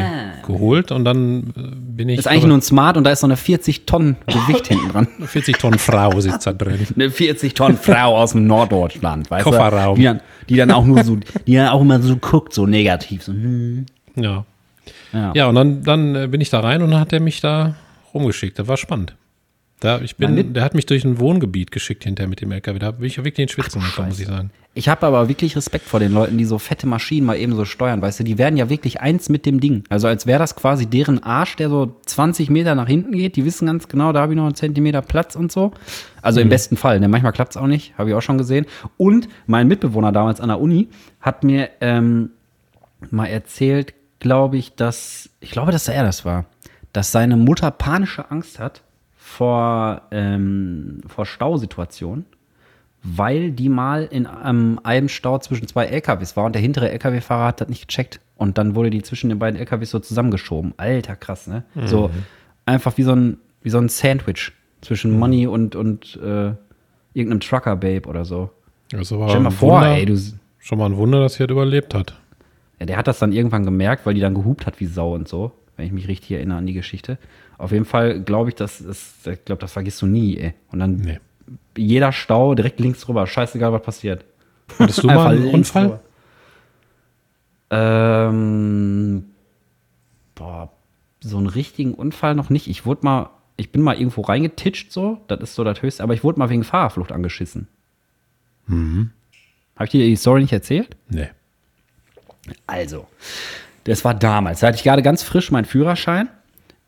geholt und dann äh, bin ich. Ah. Ist eigentlich nur ein Smart und da ist so eine 40 Tonnen Gewicht <laughs> hinten dran. 40 Tonnen Frau sitzt da drin. <laughs> Eine 40 Tonnen Frau aus dem Norddeutschland, weißt Kofferraum. du? Die dann, die dann auch nur so, die dann auch immer so guckt, so negativ. So, hm. Ja. Ja. Ja, und dann, dann äh, bin ich da rein und dann hat er mich da rumgeschickt. Das war spannend. Da, ich bin, der hat mich durch ein Wohngebiet geschickt hinterher mit dem LKW. Da bin ich wirklich in Schwitzen gekommen, muss ich sagen. Ich habe aber wirklich Respekt vor den Leuten, die so fette Maschinen mal eben so steuern, weißt du, die werden ja wirklich eins mit dem Ding. Also als wäre das quasi deren Arsch, der so 20 Meter nach hinten geht. Die wissen ganz genau, da habe ich noch einen Zentimeter Platz und so. Also im besten Fall, ne? manchmal klappt es auch nicht, habe ich auch schon gesehen. Und mein Mitbewohner damals an der Uni hat mir ähm, mal erzählt, glaube ich, dass, ich glaube, dass er das war, dass seine Mutter panische Angst hat vor, ähm, vor Stausituationen weil die mal in einem einem Stau zwischen zwei LKWs war und der hintere LKW-Fahrer hat das nicht gecheckt. Und dann wurde die zwischen den beiden LKWs so zusammengeschoben. Alter, krass, ne? So einfach wie so ein, wie so ein Sandwich zwischen Money und, und äh, irgendeinem Trucker-Babe oder so. Also war Stell mal vor, Wunder, ey, du. Schon mal ein Wunder, dass er das überlebt hat. Ja, der hat das dann irgendwann gemerkt, weil die dann gehupt hat wie Sau und so, wenn ich mich richtig erinnere an die Geschichte. Auf jeden Fall glaube ich, das ist, ich glaube, das vergisst du nie, ey. Und dann Nee. jeder Stau direkt links rüber, scheißegal, was passiert. Hattest du <laughs> mal einen Unfall? rüber. Ähm, boah, so einen richtigen Unfall noch nicht. Ich wurde mal, ich bin mal irgendwo reingetitscht so, das ist so das Höchste, aber ich wurde mal wegen Fahrerflucht angeschissen. Mhm. Habe ich dir die Story nicht erzählt? Nee. Also, das war damals. Da hatte ich gerade ganz frisch meinen Führerschein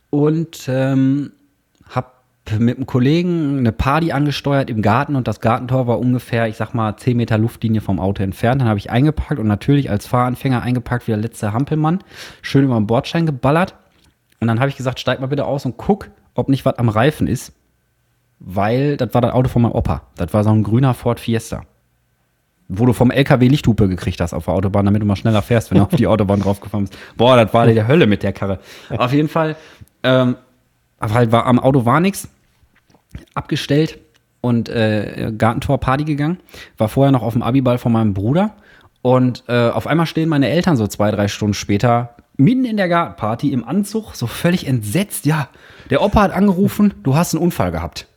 und ähm, habe mit einem Kollegen eine Party angesteuert im Garten und das Gartentor war ungefähr, ich sag mal, 10 Meter Luftlinie vom Auto entfernt. Dann habe ich eingepackt und natürlich als Fahranfänger eingepackt wie der letzte Hampelmann, schön über den Bordstein geballert. Und dann habe ich gesagt, steig mal bitte aus und guck, ob nicht was am Reifen ist, weil das war das Auto von meinem Opa. Das war so ein grüner Ford Fiesta wo du vom LKW Lichthupe gekriegt hast auf der Autobahn, damit du mal schneller fährst, wenn du auf die <laughs> Autobahn draufgefahren bist. Boah, das war die Hölle mit der Karre. Auf jeden Fall, ähm, aber halt war, am Auto war nichts, abgestellt und äh, Gartentor Party gegangen. War vorher noch auf dem Abiball von meinem Bruder und äh, auf einmal stehen meine Eltern so zwei, drei Stunden später mitten in der Gartenparty im Anzug, so völlig entsetzt. Ja, der Opa hat angerufen, du hast einen Unfall gehabt.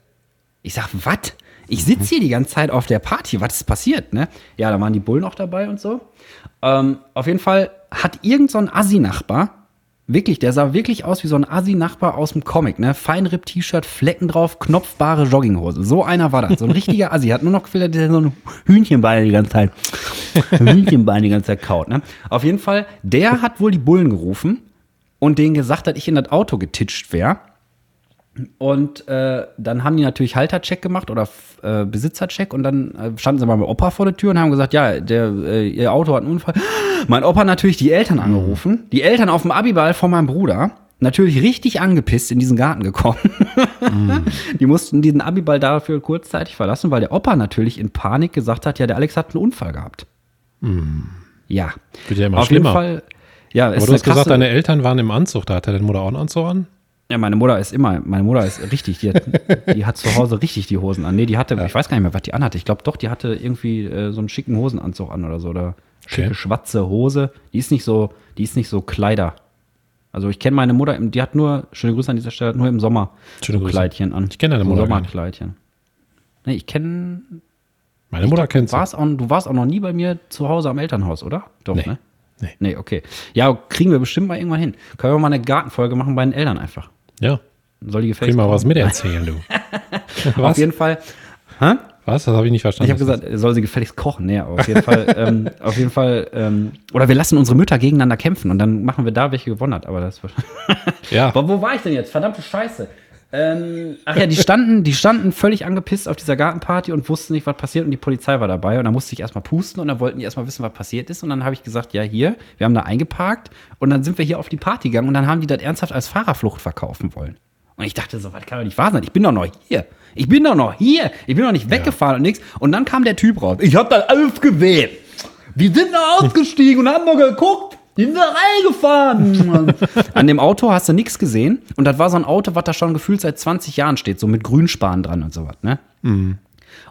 Ich sag, was? Ich sitze hier die ganze Zeit auf der Party, was ist passiert, ne? Ja, da waren die Bullen auch dabei und so. Ähm, auf jeden Fall hat irgend so ein Assi-Nachbar, wirklich, der sah wirklich aus wie so ein Assi-Nachbar aus dem Comic, ne? Feinripp-T-Shirt, Flecken drauf, knopfbare Jogginghose. So einer war das, so ein richtiger Assi. Hat nur noch gefiltert, der so ein Hühnchenbein die ganze Zeit, <laughs> Hühnchenbein die ganze Zeit kaut, ne? Auf jeden Fall, der hat wohl die Bullen gerufen und denen gesagt, dass ich in das Auto getitscht wäre. Und äh, dann haben die natürlich Haltercheck gemacht oder äh, Besitzercheck und dann äh, standen sie mal mit Opa vor der Tür und haben gesagt, ja, der, äh, ihr Auto hat einen Unfall. Mein Opa hat natürlich die Eltern angerufen, die Eltern auf dem Abiball von meinem Bruder, natürlich richtig angepisst in diesen Garten gekommen. <laughs> Die mussten diesen Abiball dafür kurzzeitig verlassen, weil der Opa natürlich in Panik gesagt hat, ja, der Alex hat einen Unfall gehabt. Ja. Wird ja immer auf schlimmer. jeden Fall. Ja, Aber du hast gesagt, krasse- deine Eltern waren im Anzug. Da hatte deine Mutter auch einen Anzug an? Ja, meine Mutter ist immer, meine Mutter ist richtig, die hat, <laughs> die hat zu Hause richtig die Hosen an. Nee, die hatte, ich weiß gar nicht mehr, was die anhatte. Ich glaube doch, die hatte irgendwie äh, so einen schicken Hosenanzug an oder so. Oder schicke Okay. schwarze Hose. Die ist nicht so, die ist nicht so Kleider. Also ich kenne meine Mutter, die hat nur, schöne Grüße an dieser Stelle, nur im Sommer Schöne so Grüße. Kleidchen an. Ich kenn deine so Mutter. Sommerkleidchen. Nee, ich kenne, Meine Mutter kennt du sie. warst, auch, du warst auch noch nie bei mir zu Hause am Elternhaus, oder? Doch, Nee. ne? Nee. Nee, okay. Ja, kriegen wir bestimmt mal irgendwann hin. Können wir mal eine Gartenfolge machen bei den Eltern einfach. Ja. Soll die gefälligst Krieg mal was miterzählen, du. <laughs> <laughs> Auf was? jeden Fall. Hä? Was? Das habe ich nicht verstanden. Ich habe gesagt, soll sie gefälligst kochen. Aber auf jeden Fall, <laughs> ähm, auf jeden Fall, ähm, oder wir lassen unsere Mütter gegeneinander kämpfen und dann machen wir da, welche gewonnen hat. Aber das ist. Ja. Aber wo war ich denn jetzt? Verdammte Scheiße. Ähm, ach ja, die standen, die standen völlig angepisst auf dieser Gartenparty und wussten nicht, was passiert und die Polizei war dabei und dann musste ich erstmal pusten und dann wollten die erstmal wissen, was passiert ist und dann habe ich gesagt, ja hier, wir haben da eingeparkt und dann sind wir hier auf die Party gegangen und dann haben die das ernsthaft als Fahrerflucht verkaufen wollen. Und ich dachte so, was kann doch nicht wahr sein? Ich bin doch noch hier. Ich bin doch noch hier. Ich bin doch nicht weggefahren und nichts. Und dann kam der Typ raus. Ich hab das alles gesehen. Die sind da ausgestiegen und haben noch geguckt. Die sind da reingefahren. <laughs> An dem Auto hast du nichts gesehen. Und das war so ein Auto, was da schon gefühlt seit 20 Jahren steht, so mit Grünspan dran und sowas, ne?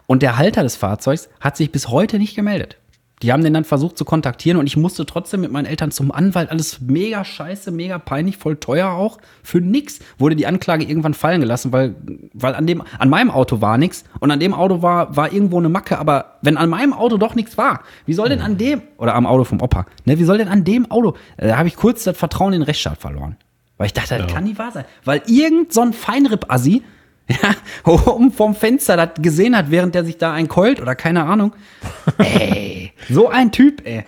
Und der Halter des Fahrzeugs hat sich bis heute nicht gemeldet. Die haben den dann versucht zu kontaktieren und ich musste trotzdem mit meinen Eltern zum Anwalt. Alles mega scheiße, mega peinlich, voll teuer auch. Für nix wurde die Anklage irgendwann fallen gelassen, weil, weil an, dem, an meinem Auto war nichts und an dem Auto war, war irgendwo eine Macke. Aber wenn an meinem Auto doch nichts war, wie soll denn an dem, oder am Auto vom Opa, ne, wie soll denn an dem Auto, äh, da habe ich kurz das Vertrauen in den Rechtsstaat verloren. Weil ich dachte, das kann nicht wahr sein. Weil irgend so ein Feinripp-Assi, <laughs> ja, oben vom Fenster das gesehen hat, während der sich da ein keult oder keine Ahnung. <laughs> Ey, so ein Typ, ey.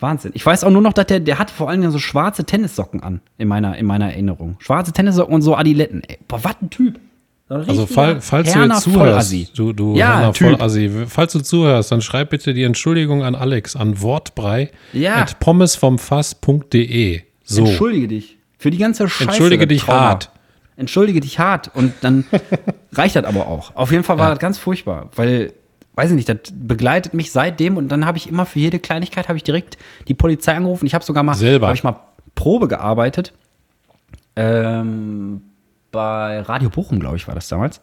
Wahnsinn. Ich weiß auch nur noch, dass der, der hatte vor allem so schwarze Tennissocken an, in meiner, in meiner Erinnerung. Schwarze Tennissocken und so Adiletten. Ey, boah, was ein Typ. Also fall, falls du Herner jetzt Vollassi. zuhörst, du, du ja, Herner. Vollassi, falls du zuhörst, dann schreib bitte die Entschuldigung an Alex an wortbrei Ja. at pommesvomfass.de. So. Entschuldige dich. Für die ganze Scheiße. Entschuldige dich hart. Entschuldige dich hart. Und dann <laughs> reicht das aber auch. Auf jeden Fall war das ganz furchtbar, weil, weiß ich nicht, das begleitet mich seitdem und dann habe ich immer für jede Kleinigkeit habe ich direkt die Polizei angerufen. Ich habe sogar mal, habe ich mal Probe gearbeitet. Ähm, bei Radio Bochum, glaube ich, war das damals.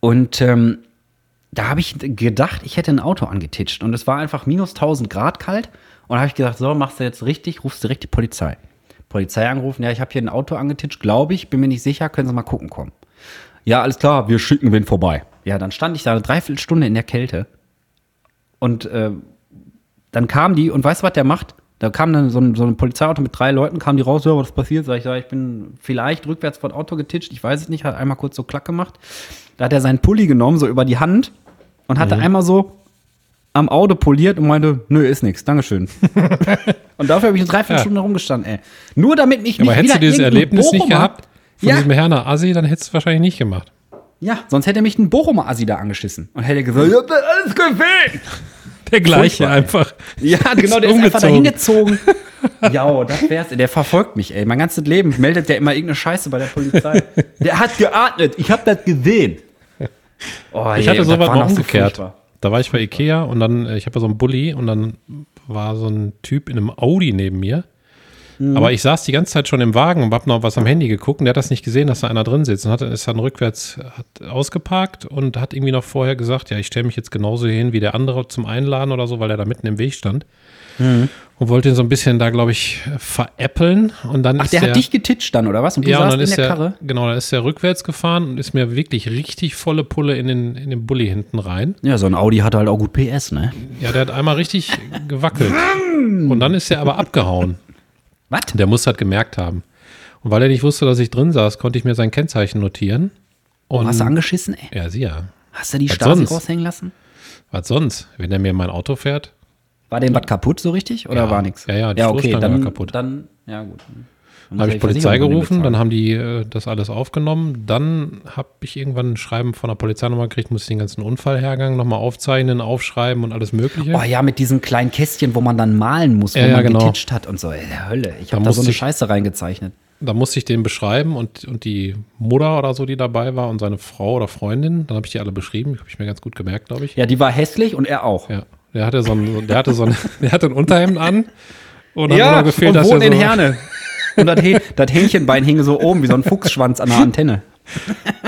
Und ähm, da habe ich gedacht, ich hätte ein Auto angetitscht und es war einfach minus 1000 Grad kalt. Und da habe ich gesagt, so, machst du jetzt richtig, rufst direkt die Polizei. Polizei angerufen, ja, ich habe hier ein Auto angetitscht, glaube ich, bin mir nicht sicher, können Sie mal gucken kommen. Ja, alles klar, wir schicken wen vorbei. Ja, dann stand ich da eine Dreiviertelstunde in der Kälte. Und äh, dann kam die, und weißt du, was der macht? Da kam dann so ein, so ein Polizeiauto mit drei Leuten, kam die raus, ja, was passiert? Sag ich, ja, ich bin vielleicht rückwärts vor das Auto getitscht, ich weiß es nicht, hat einmal kurz so klack gemacht. Da hat er seinen Pulli genommen, so über die Hand und hatte einmal so am Auto poliert und meinte, nö, ist nix, Dankeschön. <laughs> und dafür habe ich eine Dreiviertelstunde rumgestanden, ey. Nur damit mich Aber nicht hättest du wieder dieses Erlebnis nicht Bochumer- gehabt von Ja. diesem Herner Assi, dann hättest du es wahrscheinlich nicht gemacht. Ja, sonst hätte mich ein Bochumer Assi da angeschissen und hätte gesagt, ich hab das alles gesehen. Der gleiche einfach. Ja, <laughs> genau, der ist einfach Umgezogen. dahin gezogen. <laughs> Ja, das wär's. Der verfolgt mich, ey. Mein ganzes Leben meldet der immer irgendeine Scheiße bei der Polizei. Der hat geatmet. Ich hab das gesehen. Oh, Ich ey, hatte sowas mal so umgekehrt. furchtbar. Da war ich bei Ikea und dann, äh, ich habe ja so einen Bulli und dann war so ein Typ in einem Audi neben mir. Mhm. Aber ich saß die ganze Zeit schon im Wagen und hab noch was am Handy geguckt und der hat das nicht gesehen, dass da einer drin sitzt und hat, ist dann rückwärts hat ausgeparkt und hat irgendwie noch vorher gesagt, ja, ich stelle mich jetzt genauso hin wie der andere zum Einladen oder so, weil er da mitten im Weg stand. Mhm. Und wollte ihn so ein bisschen da, glaube ich, veräppeln. Und dann Ach, der hat dich getitscht dann, oder was? Und du ja, und saßt dann in ist der er, Karre? genau, dann ist er rückwärts gefahren und ist mir wirklich richtig volle Pulle in den, in den Bulli hinten rein. Ja, so ein Audi hat halt auch gut PS, ne? Ja, der hat einmal richtig gewackelt. Und dann ist er aber abgehauen. Was? Der muss das gemerkt haben. Und weil er nicht wusste, dass ich drin saß, konnte ich mir sein Kennzeichen notieren. Und Hast du angeschissen, ey? ja, sie ja. Hast du die sonst? raushängen lassen? Was sonst? Wenn er mir mein Auto fährt, War dem was kaputt so richtig? Oder Ja. war nix? Ja, ja, die ja okay, dann, war kaputt. Dann, ja gut. Dann habe ich Polizei gerufen, dann haben die äh, das alles aufgenommen. Dann habe ich irgendwann ein Schreiben von der Polizei nochmal gekriegt, muss ich den ganzen Unfallhergang nochmal aufzeichnen, aufschreiben und alles Mögliche. Oh ja, mit diesen kleinen Kästchen, wo man dann malen muss, wo Ja, ja, man genau. getitscht hat und so. Ey, Hölle. Ich habe da so eine ich- Scheiße reingezeichnet. Da musste ich den beschreiben und, und die Mutter oder so, die dabei war und seine Frau oder Freundin, dann habe ich die alle beschrieben, habe ich mir ganz gut gemerkt, glaube ich. Ja, die war hässlich und er auch. Ja, der hatte so ein, der hatte so ein, <laughs> der hatte ein Unterhemd an und hat nur Ja, noch gefehlt, und dass wohnt er in so, Herne. <laughs> Und das, das Hähnchenbein hing so oben wie so ein Fuchsschwanz an der Antenne.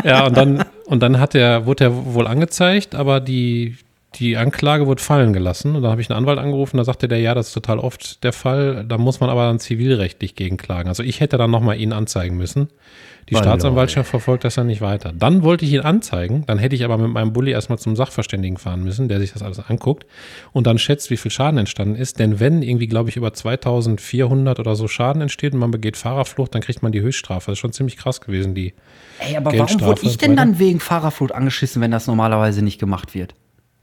Ja, und dann, und dann hat er, wurde er wohl angezeigt, aber die, die Anklage wurde fallen gelassen. Und dann habe ich einen Anwalt angerufen, da sagte der, ja, das ist total oft der Fall. Da muss man aber dann zivilrechtlich gegenklagen. Also ich hätte dann nochmal ihn anzeigen müssen. Die Oh, Staatsanwaltschaft verfolgt das dann nicht weiter. Dann wollte ich ihn anzeigen, dann hätte ich aber mit meinem Bulli erstmal zum Sachverständigen fahren müssen, der sich das alles anguckt und dann schätzt, wie viel Schaden entstanden ist. Denn wenn irgendwie, glaube ich, über 2400 oder so Schaden entsteht und man begeht Fahrerflucht, dann kriegt man die Höchststrafe. Das ist schon ziemlich krass gewesen, die Ey, aber warum wurde ich denn dann wegen Fahrerflucht angeschissen, wenn das normalerweise nicht gemacht wird?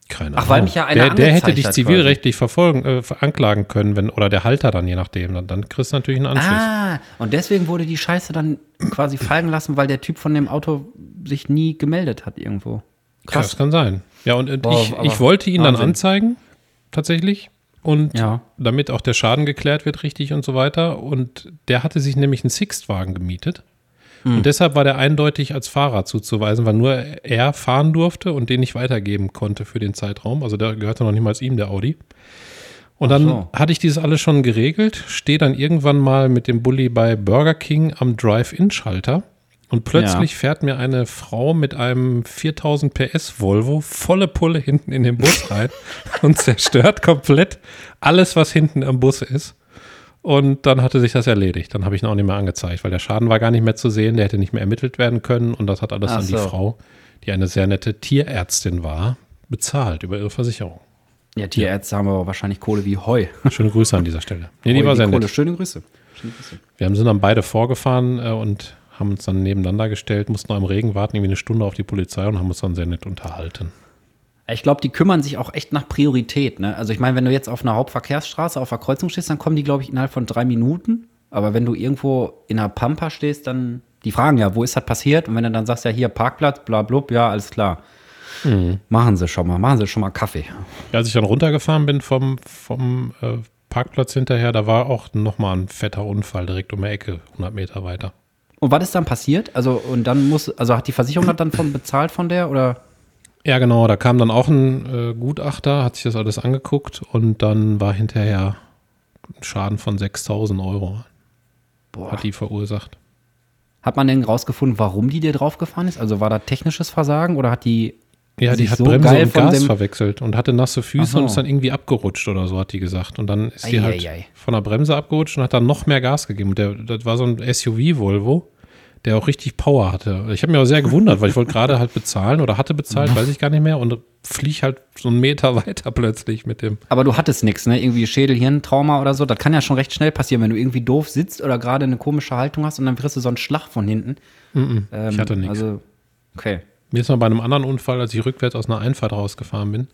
Keine Ach, weil mich ja einer der, der hätte dich zivilrechtlich verfolgen, äh, anklagen können, wenn, oder der Halter dann, je nachdem. Dann, dann kriegst du natürlich einen Anschluss. Ah, und deswegen wurde die Scheiße dann quasi fallen lassen, weil der Typ von dem Auto sich nie gemeldet hat irgendwo. Ja, Krass. Das kann sein. Ja, und äh, Boah, ich, ich wollte ihn dann Wahnsinn. anzeigen, tatsächlich. Und Ja. damit auch der Schaden geklärt wird, richtig und so weiter. Und der hatte sich nämlich einen Sixt-Wagen gemietet. Hm. Und deshalb war der eindeutig als Fahrer zuzuweisen, weil nur er fahren durfte und den nicht weitergeben konnte für den Zeitraum. Also der gehörte noch niemals ihm, der Audi. Und dann so. hatte ich dieses alles schon geregelt, stehe dann irgendwann mal mit dem Bulli bei Burger King am Drive-In-Schalter und plötzlich fährt mir eine Frau mit einem 4000 PS Volvo volle Pulle hinten in den Bus rein <laughs> und zerstört komplett alles, was hinten am Bus ist. Und dann hatte sich das erledigt. Dann habe ich ihn auch nicht mehr angezeigt, weil der Schaden war gar nicht mehr zu sehen, der hätte nicht mehr ermittelt werden können und das hat alles Ach an die so. Frau, die eine sehr nette Tierärztin war, bezahlt über ihre Versicherung. Ja, Tierärzte haben aber wahrscheinlich Kohle wie Heu. <laughs> Schöne Grüße an dieser Stelle. Nee, die war sehr nett. Schöne Grüße. Schöne Grüße. Wir haben- sind dann beide vorgefahren äh, und haben uns dann nebeneinander gestellt, mussten noch im Regen warten, irgendwie eine Stunde auf die Polizei und haben uns dann sehr nett unterhalten. Ich glaube, die kümmern sich auch echt nach Priorität. Ne? Also ich meine, wenn du jetzt auf einer Hauptverkehrsstraße auf der Kreuzung stehst, dann kommen die, glaube ich, innerhalb von drei Minuten. Aber wenn du irgendwo in einer Pampa stehst, dann die fragen ja, wo ist das passiert? Und wenn du dann sagst, ja hier Parkplatz, bla blub, ja, alles klar. Mhm. Machen sie schon mal, machen sie schon mal Kaffee. Als ich dann runtergefahren bin vom, vom äh, Parkplatz hinterher, da war auch nochmal ein fetter Unfall direkt um die Ecke, 100 Meter weiter. Und was ist dann passiert? Also, und dann muss, also hat die Versicherung das dann von bezahlt von der oder? Ja, genau, da kam dann auch ein äh, Gutachter, hat sich das alles angeguckt und dann war hinterher ein Schaden von 6000 Euro, Boah. hat die verursacht. Hat man denn rausgefunden, warum die dir draufgefahren ist? Also war da technisches Versagen oder hat die Ja, die hat so Bremse und Gas verwechselt und hatte nasse Füße so. und ist dann irgendwie abgerutscht oder so, hat die gesagt. Und dann ist die halt Eieiei. von der Bremse abgerutscht und hat dann noch mehr Gas gegeben. Und der, das war so ein SUV-Volvo, der auch richtig Power hatte. Ich habe mich auch sehr gewundert, weil ich wollte gerade halt bezahlen oder hatte bezahlt, weiß ich gar nicht mehr. Und flieg halt so einen Meter <laughs> weiter plötzlich mit dem. Aber du hattest nichts, ne? Irgendwie Schädel-Hirntrauma oder so. Das kann ja schon recht schnell passieren, wenn du irgendwie doof sitzt oder gerade eine komische Haltung hast und dann kriegst du so einen Schlag von hinten. Ähm, ich hatte nichts. Also, okay. Mir ist mal bei einem anderen Unfall, als ich rückwärts aus einer Einfahrt rausgefahren bin,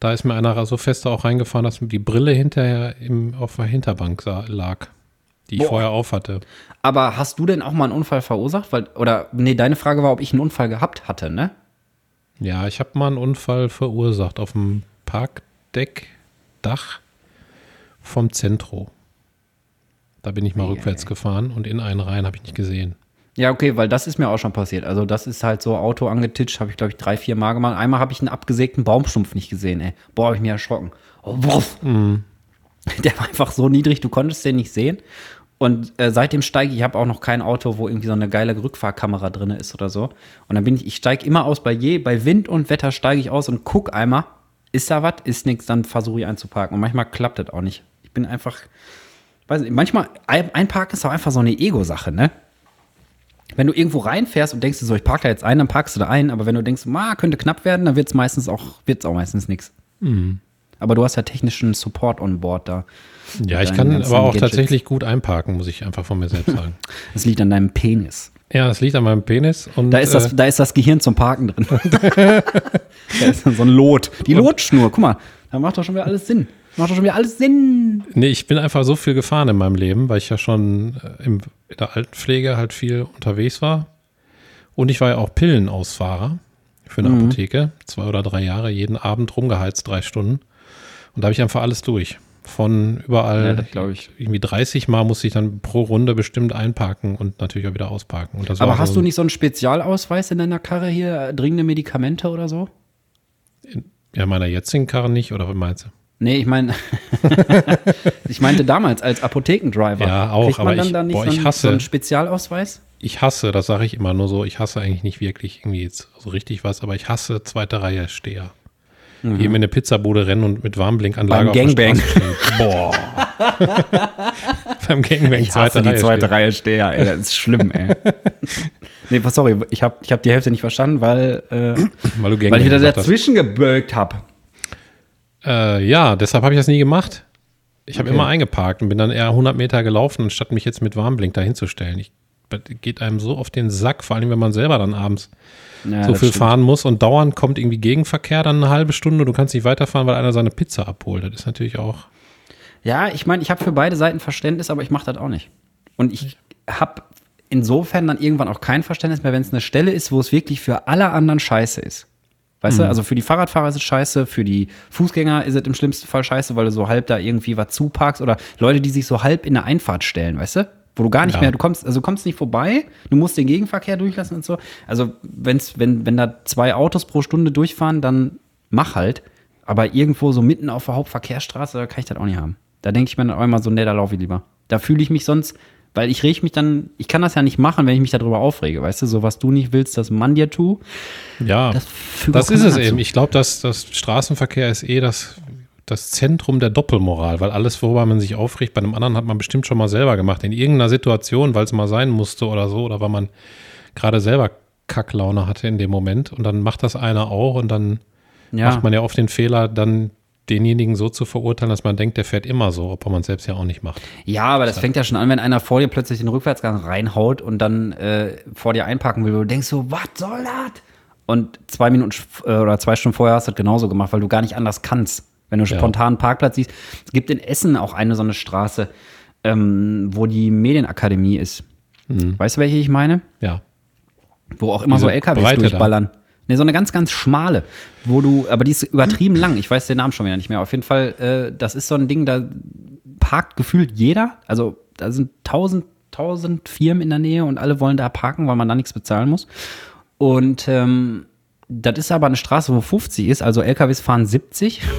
da ist mir einer so fest auch reingefahren, dass mir die Brille hinterher im, auf der Hinterbank lag, die ich Boah. vorher auf hatte. Aber hast du denn auch mal einen Unfall verursacht? Weil, oder, nee, deine Frage war, ob ich einen Unfall gehabt hatte, ne? Ja, ich habe mal einen Unfall verursacht auf dem Parkdeckdach vom Zentro. Da bin ich mal rückwärts gefahren und in einen rein habe ich nicht gesehen. Ja, okay, weil das ist mir auch schon passiert. Also, das ist halt so Auto angetitscht, habe ich, glaube ich, drei, vier Mal gemacht. Einmal habe ich einen abgesägten Baumstumpf nicht gesehen, ey. Boah, habe ich mir erschrocken. Oh, wuff. <laughs> Der war einfach so niedrig, du konntest den nicht sehen. Und äh, seitdem steige ich, ich habe auch noch kein Auto, wo irgendwie so eine geile Rückfahrkamera drin ist oder so. Und dann bin ich, ich steige immer aus bei je, bei Wind und Wetter steige ich aus und guck einmal, ist da was, ist nichts, dann versuche ich einzuparken. Und manchmal klappt das auch nicht. Ich bin einfach, weiß nicht, manchmal, ein- einparken ist auch einfach so eine Ego-Sache, ne? Wenn du irgendwo reinfährst und denkst so, ich parke da jetzt ein, dann parkst du da ein, aber wenn du denkst, ma, könnte knapp werden, dann wird es meistens auch, wird's auch meistens nichts. Aber du hast ja technischen Support on board da. Ja, ich kann aber auch Gadgets. tatsächlich gut einparken, muss ich einfach von mir selbst sagen. <laughs> Das liegt an deinem Penis. ja, das liegt an meinem Penis. Und, Da ist, das, äh, da ist das Gehirn zum Parken drin. <laughs> da ist so ein Lot. Die Lotschnur, guck mal, da macht doch schon wieder alles Sinn. Macht doch schon wieder alles Sinn. Nee, ich bin einfach so viel gefahren in meinem Leben, weil ich ja schon äh, in der Altenpflege halt viel unterwegs war. Und ich war ja auch Pillenausfahrer für eine Apotheke. Zwei oder drei Jahre, jeden Abend rumgeheizt, drei Stunden. Und da habe ich einfach alles durch. Von überall, Ja, irgendwie 30 Mal musste ich dann pro Runde bestimmt einparken und natürlich auch wieder ausparken. Und das Aber hast so, du nicht so einen Spezialausweis in deiner Karre hier, äh, dringende Medikamente oder so? Ja, in meiner jetzigen Karre nicht, oder was meinst du? Nee, ich meine, <laughs> ich meinte damals als Apothekendriver. Ja, auch, Kriegt man aber dann ich- da nicht boah, so, ich einen, hasse- so einen Spezialausweis? Ich hasse, das sage ich immer nur so, ich hasse eigentlich nicht wirklich irgendwie jetzt so richtig was, aber ich hasse zweite Reihe Steher. Die eben in eine Pizzabude rennen und mit Warmblinkanlage Mhm. Beim Gangbang. Boah. <laughs> Beim Gangbang Ich hasse die zweite stehen. Reihe Steher, ey, das ist schlimm, ey. <laughs> nee, sorry, ich habe ich hab die Hälfte nicht verstanden, weil, äh, Weil weil ich wieder hast. dazwischen gebölkt habe. Äh, ja, deshalb habe ich das nie gemacht. Ich habe Okay. immer eingeparkt und bin dann eher 100 Meter gelaufen, anstatt mich jetzt mit Warmblink dahinzustellen. Ich, das geht einem so auf den Sack, vor allem wenn man selber dann abends Ja, so viel stimmt. fahren muss und dauernd kommt irgendwie Gegenverkehr, dann eine halbe Stunde, du kannst nicht weiterfahren, weil einer seine Pizza abholt. Das ist natürlich auch. Ja, ich meine, ich habe für beide Seiten Verständnis, aber ich mache das auch nicht. Und ich habe insofern dann irgendwann auch kein Verständnis mehr, wenn es eine Stelle ist, wo es wirklich für alle anderen scheiße ist. Weißt du, also für die Fahrradfahrer ist es scheiße, für die Fußgänger ist es im schlimmsten Fall scheiße, weil du so halb da irgendwie was zuparkst oder Leute, die sich so halb in der Einfahrt stellen, weißt du? Wo du gar nicht Ja. mehr, du kommst, also du kommst nicht vorbei, du musst den Gegenverkehr durchlassen und so. Also wenn's, wenn, wenn da zwei Autos pro Stunde durchfahren, dann mach halt. Aber irgendwo so mitten auf der Hauptverkehrsstraße, da kann ich das auch nicht haben. Da denke ich mir dann auch immer so, nee, da laufe ich lieber. Da fühle ich mich sonst, weil ich reg mich dann, ich kann das ja nicht machen, wenn ich mich darüber aufrege, weißt du, so was du nicht willst, dass man dir tu. Ja, Das das, ist es dazu. eben. Ich glaube, dass das Straßenverkehr ist eh das, das Zentrum der Doppelmoral, weil alles, worüber man sich aufregt, bei einem anderen hat man bestimmt schon mal selber gemacht. In irgendeiner Situation, weil es mal sein musste oder so, oder weil man gerade selber Kacklaune hatte in dem Moment. Und dann macht das einer auch und dann Ja. macht man ja oft den Fehler, dann denjenigen so zu verurteilen, dass man denkt, der fährt immer so, obwohl man es selbst ja auch nicht macht. Ja, aber das fängt ja schon an, wenn einer vor dir plötzlich den Rückwärtsgang reinhaut und dann äh, vor dir einparken will, wo du denkst so, was soll das? Und zwei Minuten äh, oder zwei Stunden vorher hast du das genauso gemacht, weil du gar nicht anders kannst. Wenn du spontan einen Parkplatz siehst. Es gibt in Essen auch eine so eine Straße, ähm, wo die Medienakademie ist. Weißt du, welche ich meine? Ja. Wo auch immer Diese so LKWs Breite da. durchballern. Ne, so eine ganz, ganz schmale, wo du, aber die ist übertrieben lang. Ich weiß den Namen schon wieder nicht mehr. Auf jeden Fall, äh, das ist so ein Ding, da parkt gefühlt jeder. Also da sind tausend, tausend Firmen in der Nähe und alle wollen da parken, weil man da nichts bezahlen muss. Und ähm, das ist aber eine Straße, wo 50 ist, also LKWs fahren 70. <laughs>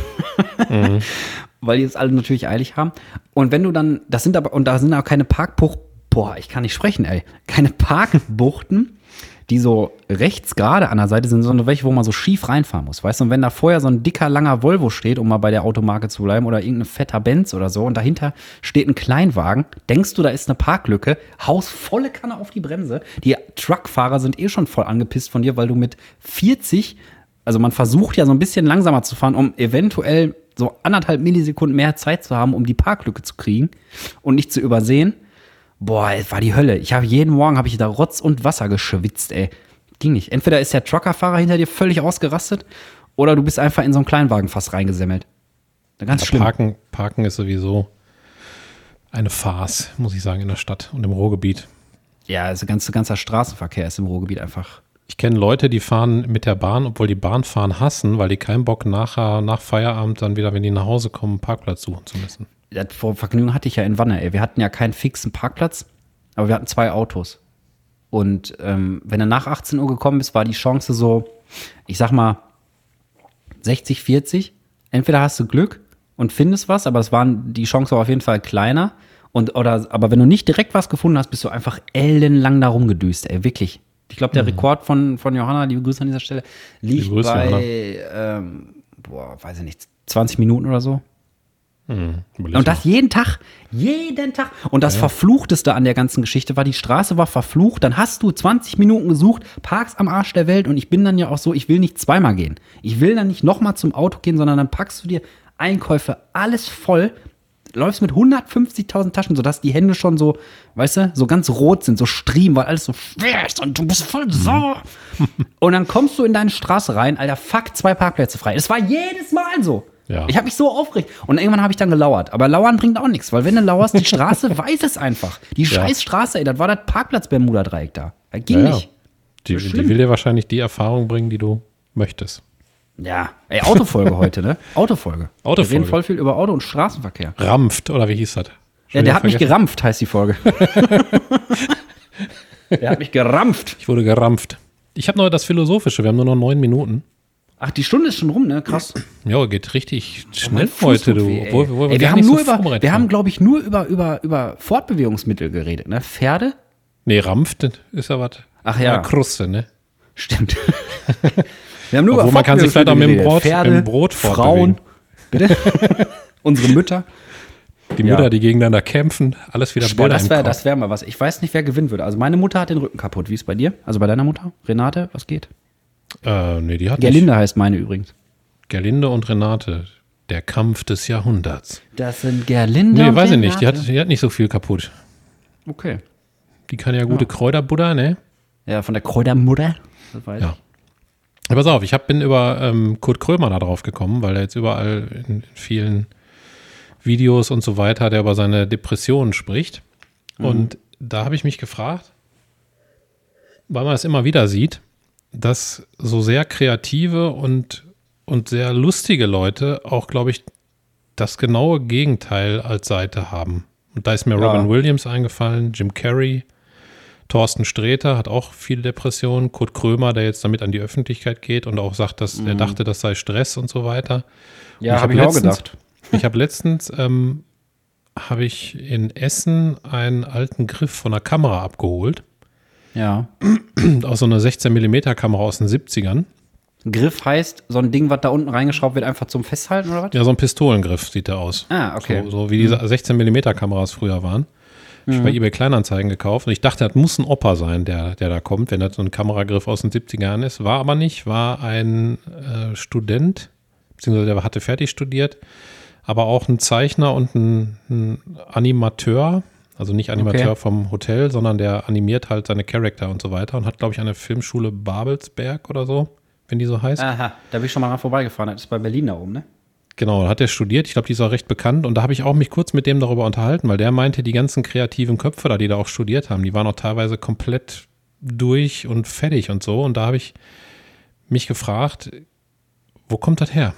weil die es alle natürlich eilig haben. Und wenn du dann, das sind aber, und da sind auch keine Parkbuchten, boah, ich kann nicht sprechen, ey, keine Parkbuchten, die so rechts gerade an der Seite sind, sondern welche, wo man so schief reinfahren muss. Weißt du, und wenn da vorher so ein dicker, langer Volvo steht, um mal bei der Automarke zu bleiben, oder irgendein fetter Benz oder so, und dahinter steht ein Kleinwagen, denkst du, da ist eine Parklücke, haust volle Kanne auf die Bremse. Die Truckfahrer sind eh schon voll angepisst von dir, weil du mit 40, also man versucht ja so ein bisschen langsamer zu fahren, um eventuell so anderthalb Millisekunden mehr Zeit zu haben, um die Parklücke zu kriegen und nicht zu übersehen. Boah, es war die Hölle. Ich habe jeden Morgen habe ich da Rotz und Wasser geschwitzt, ey. Ging nicht. Entweder ist der Truckerfahrer hinter dir völlig ausgerastet oder du bist einfach in so einen Kleinwagen fast reingesemmelt. Ganz Ja, schlimm. Parken, Parken ist sowieso eine Farce, muss ich sagen, in der Stadt und im Ruhrgebiet. Ja, also ganze, ganzer Straßenverkehr ist im Ruhrgebiet einfach. Ich kenne Leute, die fahren mit der Bahn, obwohl die Bahnfahren hassen, weil die keinen Bock nachher, nach Feierabend dann wieder, wenn die nach Hause kommen, einen Parkplatz suchen zu müssen. Das Ver- Vergnügen hatte ich ja in Wanne, ey. Wir hatten ja keinen fixen Parkplatz, aber wir hatten zwei Autos. Und ähm, wenn du nach 18 Uhr gekommen bist, war die Chance so, ich sag mal, 60, 40. Entweder hast du Glück und findest was, aber es waren, die Chance war auf jeden Fall kleiner. Und, oder, aber wenn du nicht direkt was gefunden hast, bist du einfach ellenlang da rumgedüst, ey, wirklich. Ich glaube, der Rekord von, von Johanna, liebe Grüße an dieser Stelle, liegt Grüße, bei, ähm, boah, weiß ich nicht, 20 Minuten oder so. Überleg Und das jeden Tag. Jeden Tag. Und das Verfluchteste an der ganzen Geschichte war, die Straße war verflucht. Dann hast du 20 Minuten gesucht, parkst am Arsch der Welt. Und ich bin dann ja auch so, ich will nicht zweimal gehen. Ich will dann nicht nochmal zum Auto gehen, sondern dann packst du dir Einkäufe, alles voll, läufst mit 150.000 Taschen, sodass die Hände schon so, weißt du, so ganz rot sind, so striemen, weil alles so schwer ist und du bist voll sauer. und dann kommst du in deine Straße rein, Alter, fuck, zwei Parkplätze frei. Es war jedes Mal so. Ja. Ich habe mich so aufgeregt. Und irgendwann habe ich dann gelauert. Aber lauern bringt auch nichts, weil wenn du lauerst, die Straße <laughs> weiß es einfach. Die scheiß Straße, ey, das war das Parkplatz Bermuda-Dreieck da. Das ging Ja, ja. nicht. Die, die will dir wahrscheinlich die Erfahrung bringen, die du möchtest. Ja. Ey, Autofolge <laughs> heute, ne? Autofolge. Autofolge. Wir reden voll viel über Auto und Straßenverkehr. Rampft, oder wie hieß das? Ja, der hat mich gerampft, heißt die Folge. <laughs> der hat mich gerampft. Ich wurde gerampft. Ich habe noch das Philosophische, wir haben nur noch neun Minuten. Ach, die Stunde ist schon rum, ne? Krass. Ja, geht richtig schnell Fuß heute, du. weh. Obwohl, obwohl ey, wir haben nur so über, wir haben, glaube ich, nur über, über, über Fortbewegungsmittel geredet, ne? Pferde? Nee, rampft ist ja was. Ach ja. Eine Kruste, ne? Stimmt. <laughs> wir haben nur Obwohl, man kann sich vielleicht auch mit dem Brot- geredet. mit dem Brot Frauen. Bitte? <laughs> Unsere Mütter. Die Ja. Mütter, die gegeneinander kämpfen, alles wieder Boah, das wäre das wär mal was. Ich weiß nicht, wer gewinnen würde. Also meine Mutter hat den Rücken kaputt. Wie ist bei dir? Also bei deiner Mutter? Renate, was geht? Äh, nee, die hat nicht. Gerlinde heißt meine übrigens. Gerlinde und Renate. Der Kampf des Jahrhunderts. Das sind Gerlinde Nee, und weiß ich nicht. Die hat, die hat nicht so viel kaputt. Okay. Die kann ja gute Kräuterbutter, ne? Ja, von der Kräutermutter. Das weiß Ja. ich. Ja, pass auf, ich hab, bin über ähm, Kurt Krömer da drauf gekommen, weil er jetzt überall in vielen Videos und so weiter, der über seine Depressionen spricht. Und da habe ich mich gefragt, weil man es immer wieder sieht, dass so sehr kreative und, und sehr lustige Leute auch, glaube ich, das genaue Gegenteil als Seite haben. Und da ist mir Ja. Robin Williams eingefallen, Jim Carrey, Thorsten Sträter hat auch viele Depressionen, Kurt Krömer, der jetzt damit an die Öffentlichkeit geht und auch sagt, dass er dachte, das sei Stress und so weiter. Ja, habe ich auch letztens- gedacht. <laughs> Ich habe letztens ähm, habe ich in Essen einen alten Griff von einer Kamera abgeholt, Ja. <clears throat> aus so einer 16 mm Kamera aus den 70ern. Griff heißt, so ein Ding, was da unten reingeschraubt wird, einfach zum Festhalten oder was? Ja, so ein Pistolengriff sieht der aus. Ah, okay. So, so wie diese 16 mm Kameras früher waren. Hab Ich bei eBay Kleinanzeigen gekauft und ich dachte, das muss ein Opa sein, der, der da kommt, wenn das so ein Kameragriff aus den 70er Jahren ist. War aber nicht, war ein äh, Student, beziehungsweise der hatte fertig studiert, aber auch ein Zeichner und ein, ein Animateur, also nicht Animateur Okay. vom Hotel, sondern der animiert halt seine Charakter und so weiter und hat, glaube ich, eine Filmschule Babelsberg oder so, wenn die so heißt. Aha, da bin ich schon mal vorbeigefahren. Das ist bei Berlin da oben, ne? Genau, da hat er studiert. Ich glaube, die ist auch recht bekannt. Und da habe ich auch mich kurz mit dem darüber unterhalten, weil der meinte, die ganzen kreativen Köpfe da, die da auch studiert haben, die waren auch teilweise komplett durch und fertig und so. Und da habe ich mich gefragt, wo kommt das her?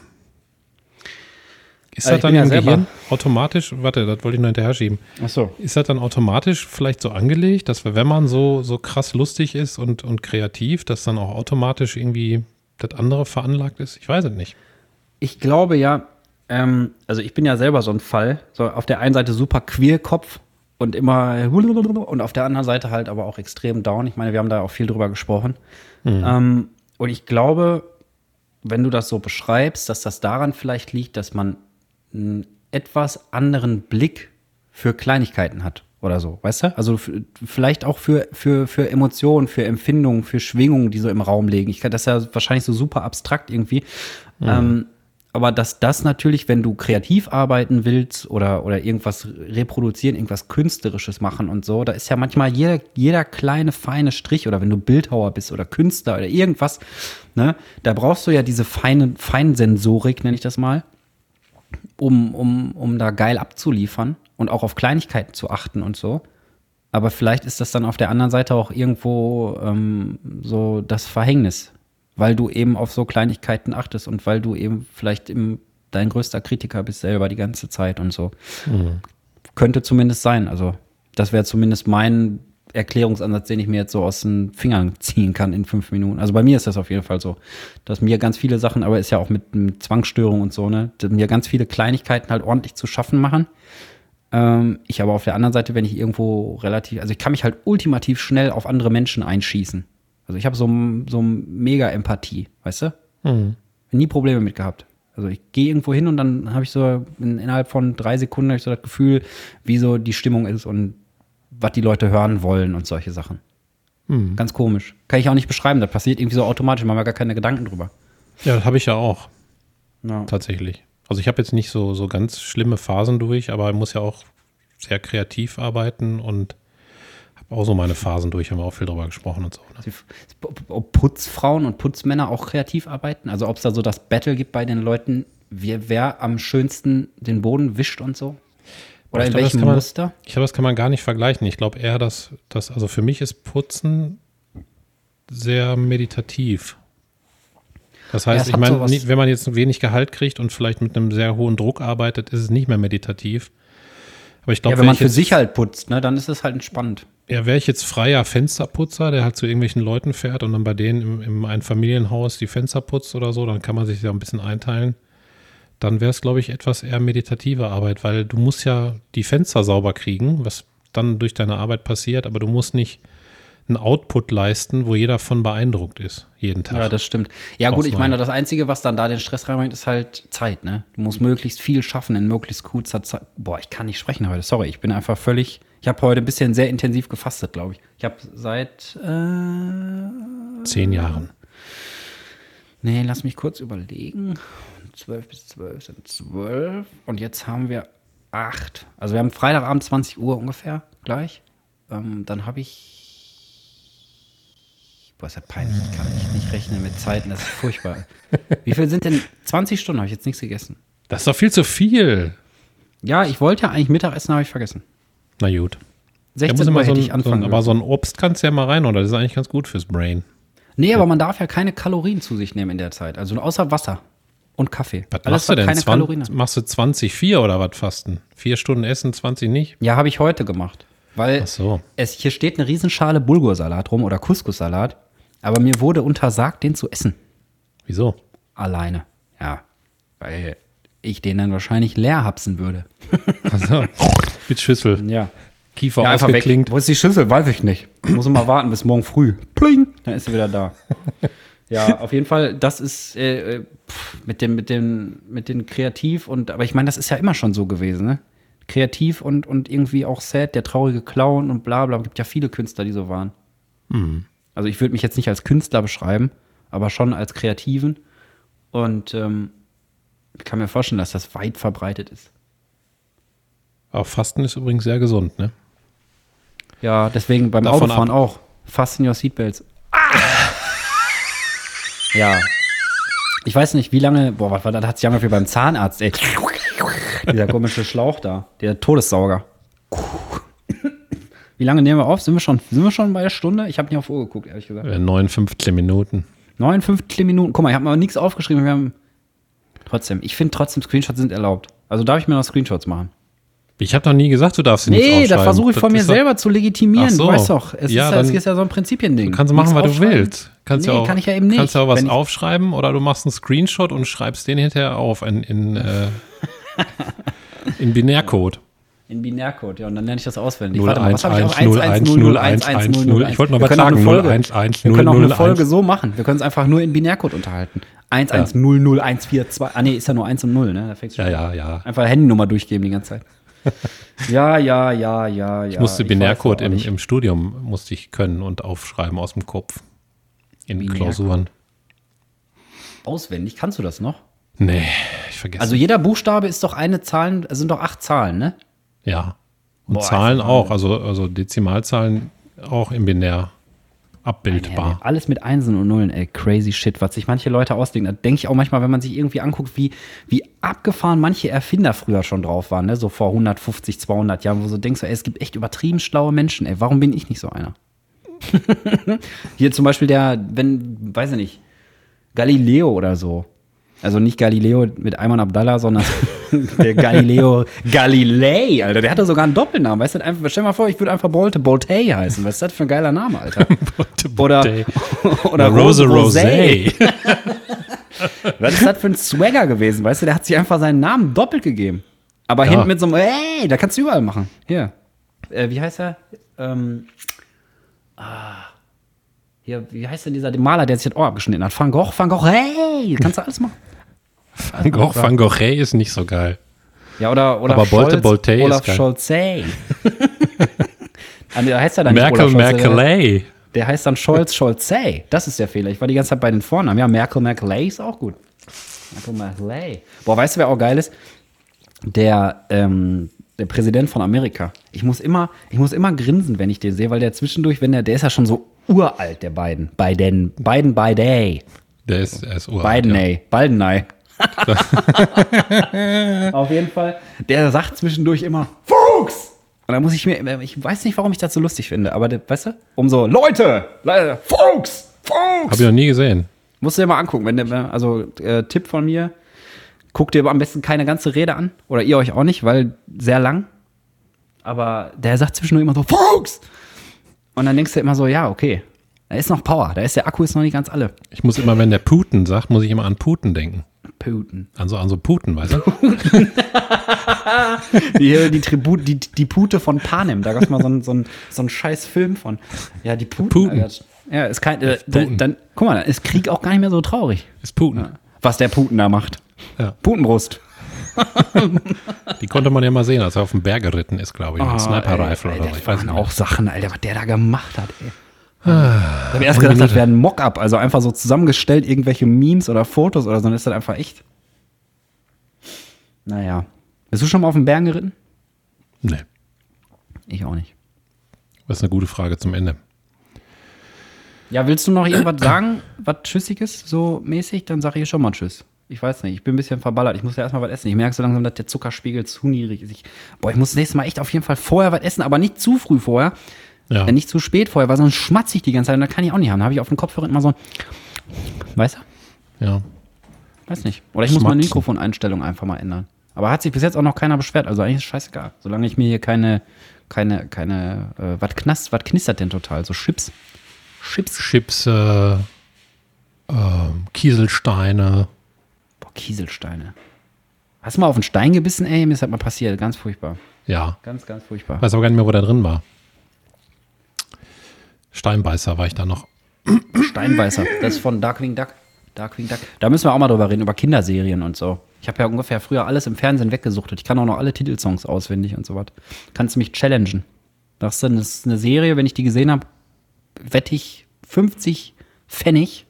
Ist Also das ich dann ja im Gehirn automatisch, warte, das wollte ich noch hinterher schieben, Ach so. ist das dann automatisch vielleicht so angelegt, dass wir, wenn man so, so krass lustig ist und, und kreativ, dass dann auch automatisch irgendwie das andere veranlagt ist? Ich weiß es nicht. Ich glaube ja, ähm, also ich bin ja selber so ein Fall. So auf der einen Seite super Queerkopf, und immer und auf der anderen Seite halt aber auch extrem down. Ich meine, wir haben da auch viel drüber gesprochen. Ähm, und ich glaube, wenn du das so beschreibst, dass das daran vielleicht liegt, dass man einen etwas anderen Blick für Kleinigkeiten hat oder so, weißt du? Also vielleicht auch für, für, für Emotionen, für Empfindungen, für Schwingungen, die so im Raum liegen. Ich kann das ist ja wahrscheinlich so super abstrakt irgendwie. Ähm, aber dass das natürlich, wenn du kreativ arbeiten willst oder, oder irgendwas reproduzieren, irgendwas Künstlerisches machen und so, da ist ja manchmal jeder, jeder kleine, feine Strich oder wenn du Bildhauer bist oder Künstler oder irgendwas, ne, da brauchst du ja diese feine, Feinsensorik, nenne ich das mal, um, um, um da geil abzuliefern und auch auf Kleinigkeiten zu achten und so. Aber vielleicht ist das dann auf der anderen Seite auch irgendwo ähm, so das Verhängnis, weil du eben auf so Kleinigkeiten achtest und weil du eben vielleicht im, dein größter Kritiker bist selber die ganze Zeit und so. Könnte zumindest sein. Also, das wäre zumindest mein Erklärungsansatz, den ich mir jetzt so aus den Fingern ziehen kann in fünf Minuten. Also bei mir ist das auf jeden Fall so, dass mir ganz viele Sachen, aber ist ja auch mit, mit Zwangsstörung und so, ne, dass mir ganz viele Kleinigkeiten halt ordentlich zu schaffen machen. Ähm, ich aber auf der anderen Seite, wenn ich irgendwo relativ, also ich kann mich halt ultimativ schnell auf andere Menschen einschießen. Also ich habe so, so mega Empathie, weißt du? Nie Probleme mit gehabt. Also ich gehe irgendwo hin und dann habe ich so in, innerhalb von drei Sekunden ich so das Gefühl, wie so die Stimmung ist und was die Leute hören wollen und solche Sachen. Ganz komisch. Kann ich auch nicht beschreiben. Das passiert irgendwie so automatisch. Man hat gar keine Gedanken drüber. Ja, das habe ich ja auch, Ja. tatsächlich. Also ich habe jetzt nicht so, so ganz schlimme Phasen durch, aber ich muss ja auch sehr kreativ arbeiten und habe auch so meine Phasen durch, haben wir auch viel drüber gesprochen und so. Ne? Ob Putzfrauen und Putzmänner auch kreativ arbeiten? Also ob es da so das Battle gibt bei den Leuten, wer, wer am schönsten den Boden wischt und so? Oder in das welchem man- Muster? Ich glaube, das kann man gar nicht vergleichen. Ich glaube eher, dass, dass, also für mich ist Putzen sehr meditativ. Das Ja, heißt, es ich meine, sowas- wenn man jetzt wenig Gehalt kriegt und vielleicht mit einem sehr hohen Druck arbeitet, ist es nicht mehr meditativ. Aber ich glaube, Ja, wenn man ich für jetzt, sich halt putzt, ne, dann ist es halt entspannt. ja, wäre ich jetzt freier Fensterputzer, der halt zu irgendwelchen Leuten fährt und dann bei denen im, im Einfamilienhaus die Fenster putzt oder so, dann kann man sich ja ein bisschen einteilen. Dann wäre es, glaube ich, etwas eher meditative Arbeit, weil du musst ja die Fenster sauber kriegen, was dann durch deine Arbeit passiert, aber du musst nicht einen Output leisten, wo jeder von beeindruckt ist, jeden Tag. Ja, das stimmt. Ja, gut, ich meine, das Einzige, was dann da den Stress reinbringt, ist halt Zeit, ne? Du musst möglichst viel schaffen in möglichst kurzer Zeit. Boah, ich kann nicht sprechen heute, sorry. Ich bin einfach völlig. Ich habe heute ein bisschen sehr intensiv gefastet, glaube ich. Ich habe seit. Äh, Zehn Jahren. nee, lass mich kurz überlegen. 12 bis 12 sind 12. Und jetzt haben wir 8. Also, wir haben Freitagabend 20 Uhr ungefähr gleich. Ähm, dann habe ich. Boah, ist ja peinlich. Ich kann nicht rechnen mit Zeiten. Das ist furchtbar. <laughs> Wie viel sind denn 20 Stunden? Habe ich jetzt nichts gegessen. Das ist doch viel zu viel. Ja, ich wollte ja eigentlich Mittagessen, habe ich vergessen. Na gut. Da 16 muss Uhr immer so hätte ein, ich so ein, anfangen aber aber so ein Obst kannst du ja mal rein, oder? Das ist eigentlich ganz gut fürs Brain. Nee, aber man darf ja keine Kalorien zu sich nehmen in der Zeit. Also außer Wasser und Kaffee. Was Alles, machst du denn? keine 20, Kalorien machst du 20, 4 oder was fasten? Vier Stunden essen, 20 nicht? Ja, habe ich heute gemacht. Weil so. es, hier steht eine Riesenschale Bulgursalat rum oder Couscous-Salat. Aber mir wurde untersagt, den zu essen. Wieso? Alleine. Ja. Weil ich den dann wahrscheinlich leer hapsen würde. Also, <laughs> mit Schüssel. Ja. Kiefer Ja. Wo ist die Schüssel? Weiß ich nicht. Muss immer warten bis morgen früh. Pling, dann ist sie wieder da. <laughs> Ja, <laughs> auf jeden Fall, das ist äh, äh, pff, mit dem, mit dem, mit den Kreativ und, aber ich meine, das ist ja immer schon so gewesen, ne? Kreativ und, und irgendwie auch sad, der traurige Clown und bla bla. Es gibt ja viele Künstler, die so waren. Also ich würde mich jetzt nicht als Künstler beschreiben, aber schon als Kreativen. Und ähm, ich kann mir vorstellen, dass das weit verbreitet ist. Aber Fasten ist übrigens sehr gesund, ne? Ja, deswegen beim Davon Autofahren auch. Fasten your seatbelts. Ja. Ich weiß nicht, wie lange, boah, was war das? Hat sich angehört wie beim Zahnarzt, ey. Dieser komische Schlauch da, der Todessauger. Wie lange nehmen wir auf? Sind wir schon, sind wir schon bei der Stunde? Ich habe nicht auf Uhr geguckt, ehrlich gesagt. Äh, 59 Minuten. 59 Minuten. Guck mal, ich habe aber nichts aufgeschrieben. Wir haben trotzdem, ich finde trotzdem, Screenshots sind erlaubt. Also darf ich mir noch Screenshots machen? Ich habe doch nie gesagt, du darfst sie nicht Nee, aufschreiben. das versuche ich von mir doch- selber zu legitimieren. So. Du weißt doch, es, Ja, ist, ja, dann- ist ja so ein Prinzipiending. Du kannst machen, was du willst. Kannst Nee, ja auch, kann ich ja eben nicht. Kannst ja auch was aufschreiben oder du machst einen Screenshot und schreibst den hinterher auf in, in, äh, <laughs> in Binärcode. In Binärcode, ja, und dann lerne ich das auswendig. 0, Warte mal, was 1, habe ich auch? 1, 1, 0, 1, 1, 0. Ich wollte noch Wir was können auch eine sagen. Folge- 0, 1, 1, Wir 0, können auch 0, eine Folge 1. so machen. Wir können es einfach nur in Binärcode unterhalten. 1, 1, 0, 0, 1, 4, 2. Ah, nee, ist ja nur 1 und 0, ne? Da fängt's schon Ja, ja, ja. Einfach Handynummer durchgeben die ganze Zeit. ja, <laughs> ja, ja, ja, ja. Ich musste Binärcode im, im Studium musste ich können und aufschreiben aus dem Kopf. In Binärcode. Klausuren. Auswendig, kannst du das noch? Nee, ich vergesse. Also jeder Buchstabe ist doch eine Zahl, es sind doch acht Zahlen, ne? ja. Und Boah, Zahlen auch, also, also Dezimalzahlen auch im Binär abbildbar. Alles mit Einsen und Nullen, ey, crazy shit, was sich manche Leute ausdenken. Da denke ich auch manchmal, wenn man sich irgendwie anguckt, wie, wie abgefahren manche Erfinder früher schon drauf waren, ne? so vor 150, 200 Jahren, wo du so denkst, ey, es gibt echt übertrieben schlaue Menschen, ey, warum bin ich nicht so einer? <laughs> Hier zum Beispiel der, wenn, weiß ich nicht, Galileo oder so. Also nicht Galileo mit Ayman Abdallah, sondern <laughs> der Galileo Galilei, Alter. Der hatte sogar einen Doppelnamen. Weißt du, einfach, stell dir mal vor, ich würde einfach Bolte Bolte heißen. Was ist das für ein geiler Name, Alter? <laughs> oder, Bolte. oder Rose Rose Rosé. Was ist das für ein Swagger gewesen? Weißt du, der hat sich einfach seinen Namen doppelt gegeben. Aber Ja. hinten mit so einem, ey, da kannst du überall machen. Hier. Äh, wie heißt er? Ähm, ah. Hier, wie heißt denn dieser Maler, der sich das Ohr abgeschnitten hat? Van Gogh, Van Gogh, hey, kannst du alles machen. Van Gogh, Van Gogh ist nicht so geil. Ja, oder, oder Aber Bolte, Bolte ist Olaf geil. Scholz, hey. <laughs> Ah, da heißt er dann Merkel, Olaf Scholz, der- Merkel. Der heißt dann Scholz, Scholz, hey. Das ist der Fehler. Ich war die ganze Zeit bei den Vornamen. Ja, Merkel, Merkel, ist auch gut. Merkel, Merkel, Boah, weißt du, wer auch geil ist? Der, ähm, der Präsident von Amerika. Ich muss immer, ich muss immer grinsen, wenn ich den sehe, weil der zwischendurch, wenn der, der ist ja schon so uralt, der Biden. Biden, Biden, Biden. Der ist, er ist uralt. Biden, ja. ey. Baldenei. <laughs> Auf jeden Fall. Der sagt zwischendurch immer, Fuchs! Und da muss ich mir, ich weiß nicht, warum ich das so lustig finde, aber der, weißt du, um so, Leute, Leute, Fuchs! Fuchs! Hab ich noch nie gesehen. Musst du dir mal angucken, wenn der, also äh, Tipp von mir, guckt dir am besten keine ganze Rede an. Oder ihr euch auch nicht, weil sehr lang. Aber der sagt zwischendurch immer so, Fuchs! Und dann denkst du immer so, ja, okay. Da ist noch Power, da ist der Akku ist noch nicht ganz alle. Ich muss immer, wenn der Putin sagt, muss ich immer an Putin denken. Putin. An so, an so Putin, weißt du? <laughs> Die, die, Tribut, die, die Pute von Panem, da gab es mal so einen so so einen scheiß Film von. Ja, die Puten. Puten. Alter. Ja, ist kein. Äh, Puten. dann, guck mal, dann ist Krieg auch gar nicht mehr so traurig, Ist Putin. was der Puten da macht. Ja. Putenbrust. <laughs> Die konnte man ja mal sehen, als er auf den Berg geritten ist, glaube ich. Mit Sniper-Rifle Ah, oder so. Das Ich weiß nicht. auch Sachen, Alter, was der da gemacht hat, ey. Ich habe erst gedacht, das wäre ein Mock-up, also einfach so zusammengestellt, irgendwelche Memes oder Fotos oder so, dann ist das einfach echt. Naja. Bist du schon mal auf den Bergen geritten? Nee, Ich auch nicht. das ist eine gute Frage zum Ende. Ja, willst du noch irgendwas sagen, was Tschüssiges, so mäßig? Dann sage ich schon mal Tschüss. Ich weiß nicht, ich bin ein bisschen verballert. Ich muss ja erstmal was essen. Ich merke so langsam, dass der Zuckerspiegel zu niedrig ist. Ich, boah, ich muss das nächste Mal echt auf jeden Fall vorher was essen, aber nicht zu früh vorher. Ja. Äh, nicht zu spät vorher, weil sonst schmatze ich die ganze Zeit und das kann ich auch nicht haben. Da habe ich auf dem Kopfhörer immer so, weißt du? Ja. Weiß nicht. Oder ich muss meine Schmatzen. Mikrofoneinstellung einfach mal ändern. Aber hat sich bis jetzt auch noch keiner beschwert. Also eigentlich ist es scheißegal. Solange ich mir hier keine, keine, keine, äh, was knast, was knistert denn total? So Chips. Chips. Chips, äh, ähm, Kieselsteine. Boah, Kieselsteine. Hast du mal auf einen Stein gebissen, ey? Mir ist das mal passiert. Ganz furchtbar. Ja. Ganz, ganz furchtbar. Weiß aber gar nicht mehr, wo der drin war. Steinbeißer war ich da noch. Steinbeißer. Das ist von Darkwing Duck. Darkwing Duck. Da müssen wir auch mal drüber reden, über Kinderserien und so. Ich habe ja ungefähr früher alles im Fernsehen weggesuchtet. Ich kann auch noch alle Titelsongs auswendig und so was. Kannst du mich challengen. Das ist eine Serie, wenn ich die gesehen habe, wette ich 50 Pfennig.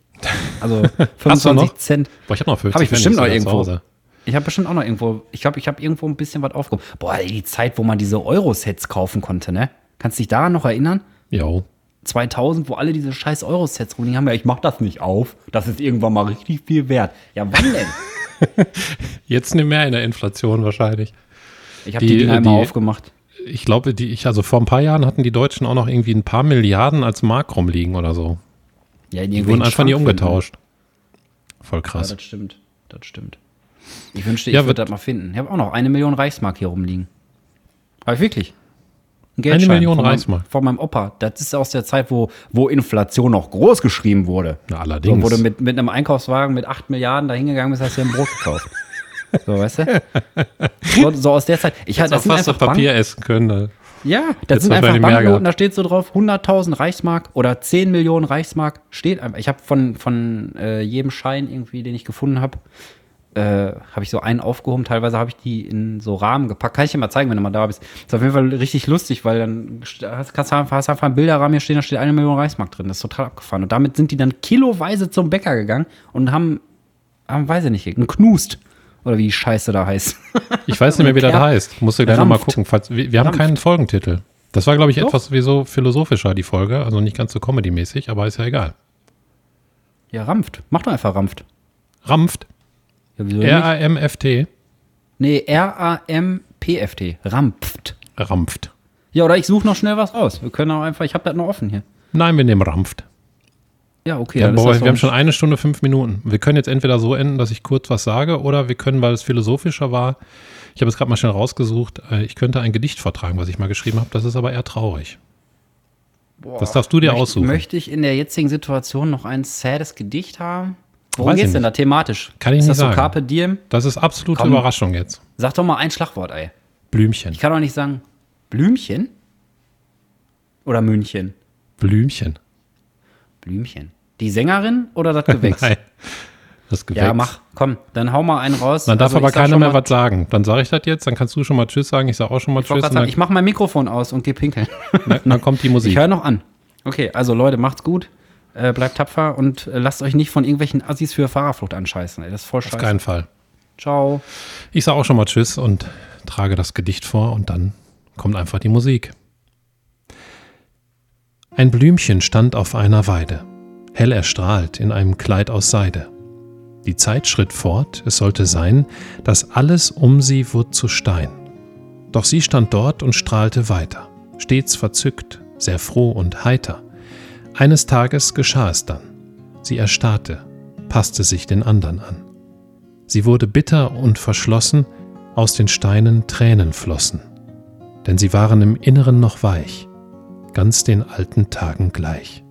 Also <laughs> Hast du 25 noch? Cent. Boah, ich habe noch 50 Habe ich bestimmt noch irgendwo. Hause. Ich habe bestimmt auch noch irgendwo. Ich glaube, ich habe irgendwo ein bisschen was aufgehoben. Boah, ey, die Zeit, wo man diese Euro-Sets kaufen konnte, ne? Kannst du dich daran noch erinnern? Jo. 2000, wo alle diese scheiß Euro-Sets rumliegen haben. Ja, ich mach das nicht auf. Das ist irgendwann mal richtig viel wert. Ja, wann denn? <laughs> Jetzt nicht mehr in der Inflation wahrscheinlich. Ich habe Die- die, Dinger die- aufgemacht. Ich glaube, die, ich, also vor ein paar Jahren hatten die Deutschen auch noch irgendwie ein paar Milliarden als Mark rumliegen oder so. Ja, Die wurden einfach nie umgetauscht. Voll finden. Ja, krass. das stimmt. Das stimmt. Ich wünschte, ich Ja, würde das mal finden. Ich habe auch noch eine Million Reichsmark hier rumliegen. Habe ich wirklich. Ein Eine Million von meinem- Reichsmark? Von meinem Opa. Das ist aus der Zeit, wo, wo Inflation noch groß geschrieben wurde. Na, So, allerdings. wo du mit, mit einem Einkaufswagen mit 8 Milliarden da hingegangen bist, hast du ein Brot gekauft. <laughs> So, weißt du? So, so aus der Zeit. Ich hatte auch fast so Papier essen können. Ja, das Jetzt sind einfach Banknoten, da steht so drauf, 100.000 Reichsmark oder 10 Millionen Reichsmark steht einfach. Ich habe von, von äh, jedem Schein irgendwie, den ich gefunden habe, äh, habe ich so einen aufgehoben. Teilweise habe ich die in so Rahmen gepackt. Kann ich dir mal zeigen, wenn du mal da bist. Ist auf jeden Fall richtig lustig, weil dann st- hast, kannst du einfach einen Bilderrahmen hier stehen, da steht eine Million Reichsmark drin. Das ist total abgefahren. Und damit sind die dann kiloweise zum Bäcker gegangen und haben, haben weiß ich nicht, einen Knust. Oder wie die Scheiße da heißt. Ich weiß nicht mehr, wie das heißt. Musst du gleich nochmal gucken. Falls, wir, wir haben Rampft. keinen Folgentitel. Das war, glaube ich, Doch. etwas sowieso philosophischer, die Folge. Also nicht ganz so comedy-mäßig, aber ist ja egal. ja, Rampft. Mach doch einfach Rampft. Rampft. Ja? R-A-M-F-T. Nee, R-A-M-P-F-T. Rampft. Rampft. Ja, oder ich suche noch schnell was raus. Wir können auch einfach, ich habe das noch offen hier. Nein, wir nehmen Rampft. Ja, okay. Ja, boah, wir haben schon eine Stunde, fünf Minuten. Wir können jetzt entweder so enden, dass ich kurz was sage, oder wir können, weil es philosophischer war, ich habe es gerade mal schnell rausgesucht, äh, ich könnte ein Gedicht vortragen, was ich mal geschrieben habe. Das ist aber eher traurig. Boah, Das darfst du dir möcht- aussuchen. Möchte ich in der jetzigen Situation noch ein sades Gedicht haben? Worum ich geht's denn da thematisch? Kann ich ist nicht das so sagen. Carpe Diem? Das ist absolute Komm. Überraschung jetzt. Sag doch mal ein Schlagwort, ey. Blümchen. Ich kann doch nicht sagen Blümchen oder München. Blümchen. Blümchen. Die Sängerin oder das Gewächs? <laughs> Nein. Das Gewächs. Ja, mach. Komm, dann hau mal einen raus. Dann darf Also, aber keiner mehr was sagen. Dann sage ich das jetzt, dann kannst du schon mal Tschüss sagen, ich sage auch schon mal Ich, Tschüss sagen, ich mach mein Mikrofon aus und geh pinkeln. dann, dann kommt die <laughs> Musik. Ich höre noch an. Okay, also Leute, macht's gut. Äh, bleibt tapfer und äh, lasst euch nicht von irgendwelchen Assis für Fahrerflucht anscheißen. Ey. Das ist voll Auf scheiße. keinen Fall. Ciao. Ich sage auch schon mal Tschüss und trage das Gedicht vor und dann kommt einfach die Musik. Ein Blümchen stand auf einer Weide, hell erstrahlt in einem Kleid aus Seide. Die Zeit schritt fort, es sollte sein, dass alles um sie wurde zu Stein. Doch sie stand dort und strahlte weiter, stets verzückt, sehr froh und heiter. Eines Tages geschah es dann. Sie erstarrte, passte sich den andern an. Sie wurde bitter und verschlossen, aus den Steinen Tränen flossen, denn sie waren im Inneren noch weich, ganz den alten Tagen gleich.